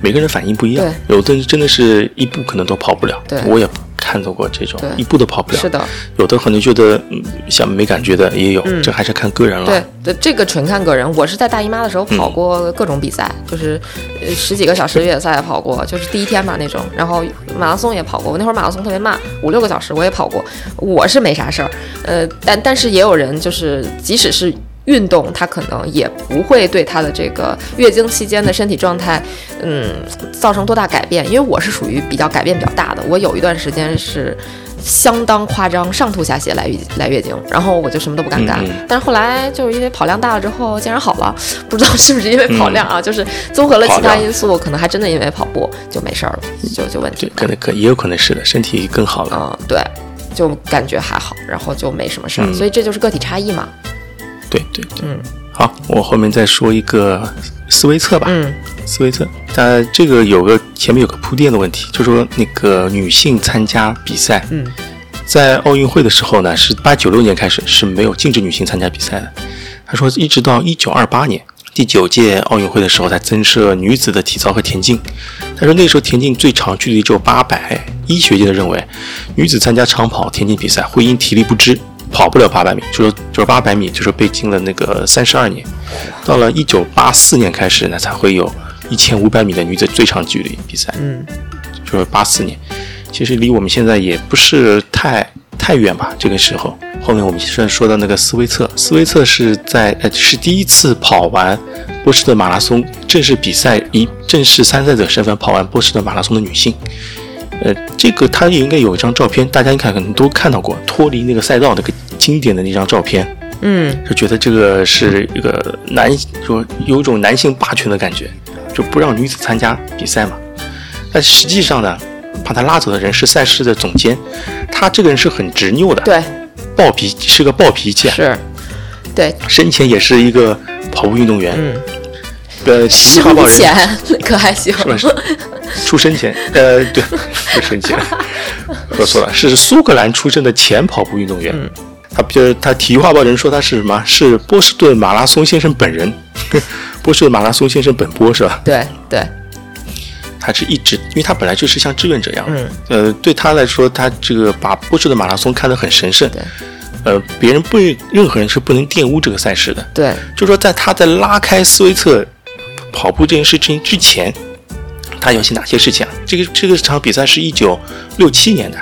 [SPEAKER 1] 每个人反应不一样，有的人真的是一步可能都跑不了，
[SPEAKER 2] 对。
[SPEAKER 1] 我也看到过这种
[SPEAKER 2] 对
[SPEAKER 1] 一步都跑不了，
[SPEAKER 2] 是的，
[SPEAKER 1] 有的可能觉得嗯像没感觉的也有，
[SPEAKER 2] 嗯
[SPEAKER 1] 这还是看个人了。
[SPEAKER 2] 对对，这个纯看个人。我是在大姨妈的时候
[SPEAKER 1] 嗯
[SPEAKER 2] 跑过各种比赛，就是呃十几个小时越野赛也跑过，就是第一天嘛那种。然后马拉松也跑过，我那会儿马拉松特别慢，五六个小时我也跑过。我是没啥事儿，呃，但但是也有人就是即使是运动，它可能也不会对她的这个月经期间的身体状态，嗯，造成多大改变。因为我是属于比较改变比较大的，我有一段时间是相当夸张，上吐下泻来月来月经，然后我就什么都不敢干。
[SPEAKER 1] 嗯嗯
[SPEAKER 2] 但是后来就是因为跑量大了之后，竟然好了，不知道是不是因为跑量啊，就是综合了其他因素，可能还真的因为跑步就没事儿了，就就问题
[SPEAKER 1] 对，可能可也有可能是的，身体更好了。
[SPEAKER 2] 嗯，对，就感觉还好，然后就没什么事儿，
[SPEAKER 1] 嗯
[SPEAKER 2] 所以这就是个体差异嘛。
[SPEAKER 1] 对对对。
[SPEAKER 2] 嗯
[SPEAKER 1] 好，我后面再说一个思维测吧。
[SPEAKER 2] 嗯
[SPEAKER 1] 思维策，它这个有个前面有个铺垫的问题，就说那个女性参加比赛，
[SPEAKER 2] 嗯
[SPEAKER 1] 在奥运会的时候呢，是八九六年开始是没有禁止女性参加比赛的。他说，一直到一九二八年第九届奥运会的时候，才增设女子的体操和田径。他说那时候田径最长距离只有八百，医学界的认为，女子参加长跑田径比赛会因体力不支跑不了八百米，就是就是八百米，就是被禁了那个三十二年。到了一九八四年开始呢，才会有一千五百米的女子最长距离比赛。
[SPEAKER 2] 嗯
[SPEAKER 1] 就是八四年，其实离我们现在也不是太太远吧。这个时候，后面我们虽然说到那个斯威策，斯威策是在呃是第一次跑完波士顿马拉松正式比赛，以正式参赛者身份跑完波士顿马拉松的女性。呃，这个他也应该有一张照片，大家应该可能都看到过，脱离那个赛道那个经典的那张照片，
[SPEAKER 2] 嗯。
[SPEAKER 1] 就觉得这个是一个男，说有一种男性霸权的感觉，就不让女子参加比赛嘛。但实际上呢，把他拉走的人是赛事的总监，他这个人是很执拗的，
[SPEAKER 2] 对，
[SPEAKER 1] 暴脾是个暴脾气啊，
[SPEAKER 2] 是，对，
[SPEAKER 1] 生前也是一个跑步运动员，
[SPEAKER 2] 嗯，
[SPEAKER 1] 呃，
[SPEAKER 2] 生
[SPEAKER 1] 人。
[SPEAKER 2] 前可还行，
[SPEAKER 1] 是吧？是出生前，呃，对，出生前，说错了，是苏格兰出生的前跑步运动员。
[SPEAKER 2] 嗯
[SPEAKER 1] 他就是他体育画报人说他是什么？是波士顿马拉松先生本人，波士顿马拉松先生本波是吧？
[SPEAKER 2] 对对，
[SPEAKER 1] 他是一直，因为他本来就是像志愿者一样，
[SPEAKER 2] 嗯，
[SPEAKER 1] 呃，对他来说，他这个把波士顿马拉松看得很神圣，
[SPEAKER 2] 对
[SPEAKER 1] 呃，别人不，任何人是不能玷污这个赛事的。
[SPEAKER 2] 对，
[SPEAKER 1] 就说在他在拉开斯威策跑步这件事情之前，他有些哪些事情啊？这个这个场比赛是一九六七年的，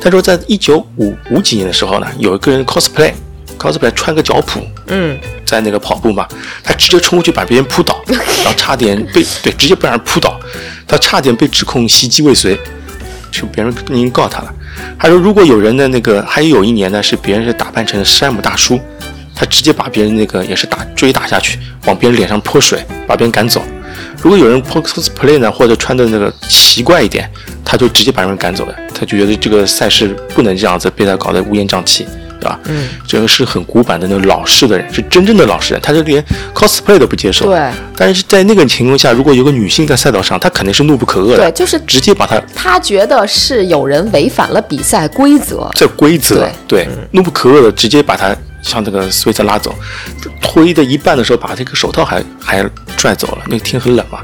[SPEAKER 1] 他说在一九五五几年的时候呢，有一个人 cosplay cosplay 穿个脚蹼，
[SPEAKER 2] 嗯
[SPEAKER 1] 在那个跑步嘛，他直接冲过去把别人扑倒，然后差点被对直接被人扑倒，他差点被指控袭击未遂，就别人已经告他了。他说如果有人的那个，还有一年呢是别人是打扮成山姆大叔，他直接把别人那个也是打追打下去，往别人脸上泼水，把别人赶走。如果有人 cosplay 呢，或者穿的那个奇怪一点，他就直接把人赶走了。他就觉得这个赛事不能这样子被他搞得乌烟瘴气，对吧？
[SPEAKER 2] 嗯，
[SPEAKER 1] 这个是很古板的那种老式的人，是真正的老实人，他就连 cosplay 都不接受。
[SPEAKER 2] 对
[SPEAKER 1] 但是在那个情况下，如果有个女性在赛道上，她肯定是怒不可遏的，
[SPEAKER 2] 对，就是
[SPEAKER 1] 直接把她
[SPEAKER 2] 他觉得是有人违反了比赛规则，
[SPEAKER 1] 这规则，
[SPEAKER 2] 对
[SPEAKER 1] 对，怒不可遏的直接把她向这个斯威策拉走，推的一半的时候把这个手套还还拽走了，那个天很冷嘛。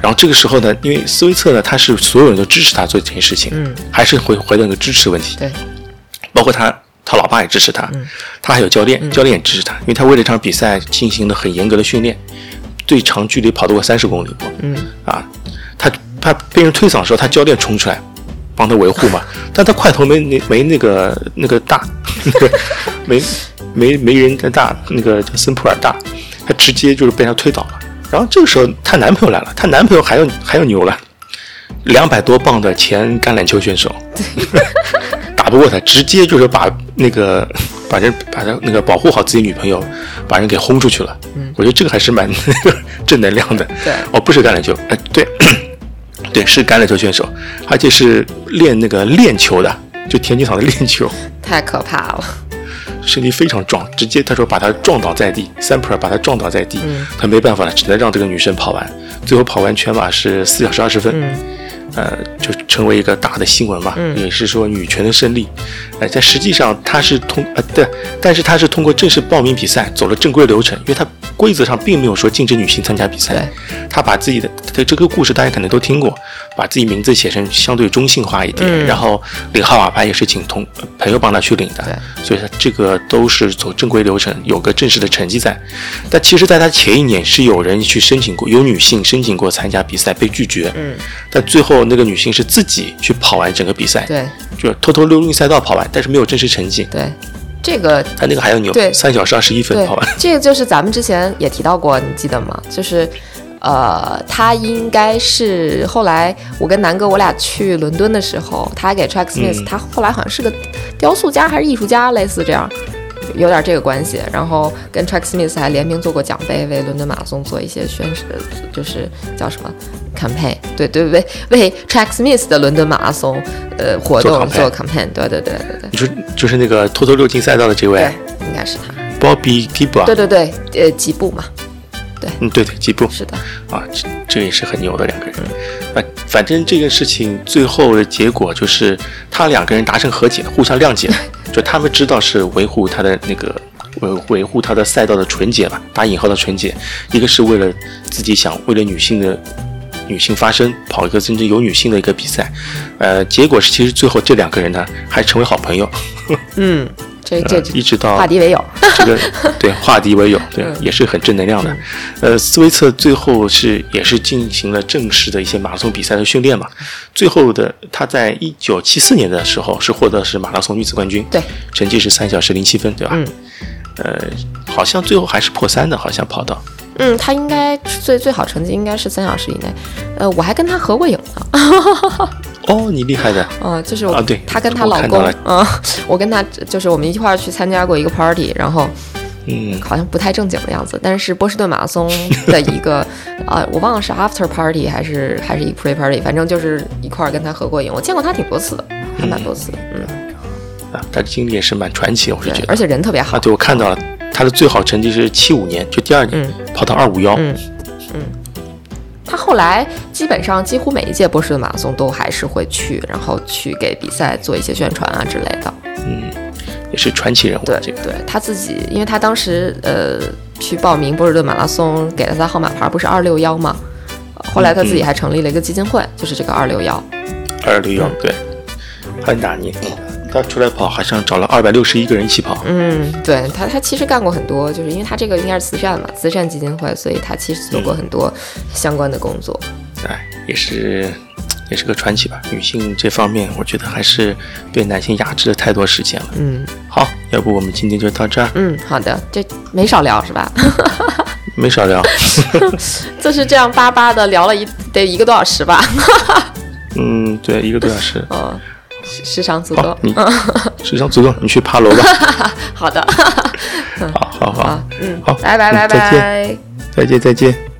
[SPEAKER 1] 然后这个时候呢，因为斯威策呢，他是所有人都支持他做这件事情，
[SPEAKER 2] 嗯，
[SPEAKER 1] 还是回回到那个支持问题，
[SPEAKER 2] 对，
[SPEAKER 1] 包括他他老爸也支持他，嗯他还有教练，教练也支持他，因为他为了这场比赛进行了很严格的训练，最长距离跑得过三十公里过，
[SPEAKER 2] 嗯
[SPEAKER 1] 啊，他他被人推搡的时候，他教练冲出来帮他维护嘛，但他块头没那没那个那个大，那 个没 没没人家大，那个叫森普尔大，他直接就是被他推倒了。然后这个时候她男朋友来了，她男朋友还要还要牛了，两百多磅的前橄榄球选手，打不过他，直接就是把那个把人把他那个保护好自己女朋友，把人给轰出去了。嗯，我觉得这个还是蛮那 个正能量的。
[SPEAKER 2] 对
[SPEAKER 1] 哦，不是橄榄球，哎，对，对，是橄榄球选手，而且是练那个练球的，就田径场的练球，
[SPEAKER 2] 太可怕了。
[SPEAKER 1] 身体非常壮，直接他说把他撞倒在地，三普尔把他撞倒在地，
[SPEAKER 2] 嗯。
[SPEAKER 1] 他没办法了，只能让这个女生跑完，最后跑完全马是四小时二十分。
[SPEAKER 2] 嗯
[SPEAKER 1] 呃，就成为一个大的新闻嘛，
[SPEAKER 2] 嗯
[SPEAKER 1] 也是说女权的胜利。呃，但实际上她是通呃对，但是她是通过正式报名比赛走了正规流程，因为她规则上并没有说禁止女性参加比赛
[SPEAKER 2] 对。
[SPEAKER 1] 她把自己的的这个故事大家可能都听过，把自己名字写成相对中性化一点，
[SPEAKER 2] 嗯
[SPEAKER 1] 然后领号码牌也是请同朋友帮她去领的，所以她这个都是走正规流程，有个正式的成绩在。但其实，在她前一年是有人去申请过，有女性申请过参加比赛被拒绝，
[SPEAKER 2] 嗯，
[SPEAKER 1] 但最后那个女性是自己去跑完整个比赛，
[SPEAKER 2] 对
[SPEAKER 1] 就偷偷溜进赛道跑完，但是没有真实成绩。
[SPEAKER 2] 对，这这个
[SPEAKER 1] 他那个还要牛，
[SPEAKER 2] 对
[SPEAKER 1] 三小时二十一分
[SPEAKER 2] 对
[SPEAKER 1] 跑完。，
[SPEAKER 2] 这个就是咱们之前也提到过，你记得吗？就是，呃，他应该是后来我跟南哥我俩去伦敦的时候，他还给 Track Smith，、
[SPEAKER 1] 嗯
[SPEAKER 2] 他后来好像是个雕塑家还是艺术家，类似这样。有点这个关系，然后跟 Track Smith 还联名做过奖杯，为伦敦马拉松做一些宣誓，就是叫什么 campaign，对对为为 Track Smith 的伦敦马拉松呃活
[SPEAKER 1] 做
[SPEAKER 2] 动做 campaign，对对对对对。
[SPEAKER 1] 你说就是那个偷偷溜进赛道的这位
[SPEAKER 2] 对，应该是他
[SPEAKER 1] ，Bobby Gibb，
[SPEAKER 2] 对对对，呃，吉布嘛，对。
[SPEAKER 1] 嗯，对对，吉布。
[SPEAKER 2] 是的，
[SPEAKER 1] 啊，这这也是很牛的两个人。反反正这个事情最后的结果就是他两个人达成和解，互相谅解，就他们知道是维护他的那个维维护他的赛道的纯洁吧，打引号的纯洁，一个是为了自己想为了女性的。女性发声，跑一个真正有女性的一个比赛，呃，结果是其实最后这两个人呢还成为好朋友，
[SPEAKER 2] 嗯，这这
[SPEAKER 1] 呃一直到
[SPEAKER 2] 化敌为友，
[SPEAKER 1] 这个 对化敌为友，对，也是很正能量的。呃，斯威策最后是也是进行了正式的一些马拉松比赛的训练嘛。最后的他在一九七四年的时候是获得是马拉松女子冠军，
[SPEAKER 2] 对，
[SPEAKER 1] 成绩是三小时零七分，对吧？
[SPEAKER 2] 嗯。
[SPEAKER 1] 呃，好像最后还是破三的，好像跑到。
[SPEAKER 2] 嗯，他应该最最好成绩应该是三小时以内，呃，我还跟他合过影呢，
[SPEAKER 1] 哦，你厉害的，
[SPEAKER 2] 啊、就是我
[SPEAKER 1] 啊对
[SPEAKER 2] 她跟她老公，嗯、我跟她就是我们一块儿去参加过一个 party，然后
[SPEAKER 1] 嗯，
[SPEAKER 2] 好像不太正经的样子，但是波士顿马拉松的一个，啊，我忘了是 after party 还是还是一 pre party，反正就是一块儿跟他合过影，我见过他挺多次的，还蛮多次的，嗯，
[SPEAKER 1] 啊，他的经历也是蛮传奇，我是觉
[SPEAKER 2] 对，
[SPEAKER 1] 得。
[SPEAKER 2] 而且人特别好。
[SPEAKER 1] 啊，，对，我看到了，他的最好成绩是七五年，就第二年、
[SPEAKER 2] 嗯
[SPEAKER 1] 跑到二五幺，
[SPEAKER 2] 嗯嗯，他后来基本上几乎每一届波士顿马拉松都还是会去，然后去给比赛做一些宣传啊之类的。
[SPEAKER 1] 嗯也是传奇人物。
[SPEAKER 2] 对
[SPEAKER 1] 这个
[SPEAKER 2] 对，他自己，因为他当时呃去报名波士顿马拉松，给了他号码牌不是二六幺吗？呃后来他自己还成立了一个基金会，就是这个二六幺。
[SPEAKER 1] 二六幺，对，很大年纪，他出来跑好像找了二百六十一个人一起跑。
[SPEAKER 2] 嗯，对他，他其实干过很多，就是因为他这个应该是慈善嘛，慈善基金会，所以他其实做过很多相关的工作。
[SPEAKER 1] 哎，也是 也是个传奇吧。女性这方面，我觉得还是被男性压制了太多时间了。
[SPEAKER 2] 嗯
[SPEAKER 1] 好，要不我们今天就到这儿，
[SPEAKER 2] 嗯，好的，这没少聊是吧？
[SPEAKER 1] 没少聊。
[SPEAKER 2] 就是这样巴巴的聊了一得一个多小时吧，
[SPEAKER 1] 嗯，对，一个多小时，
[SPEAKER 2] 嗯，时时长足够
[SPEAKER 1] 好，。你 时长足够，你去爬楼吧。
[SPEAKER 2] 好的，
[SPEAKER 1] 好好好
[SPEAKER 2] 啊，嗯，
[SPEAKER 1] 好
[SPEAKER 2] 拜拜拜
[SPEAKER 1] 拜再见
[SPEAKER 2] 拜。
[SPEAKER 1] 再见再见。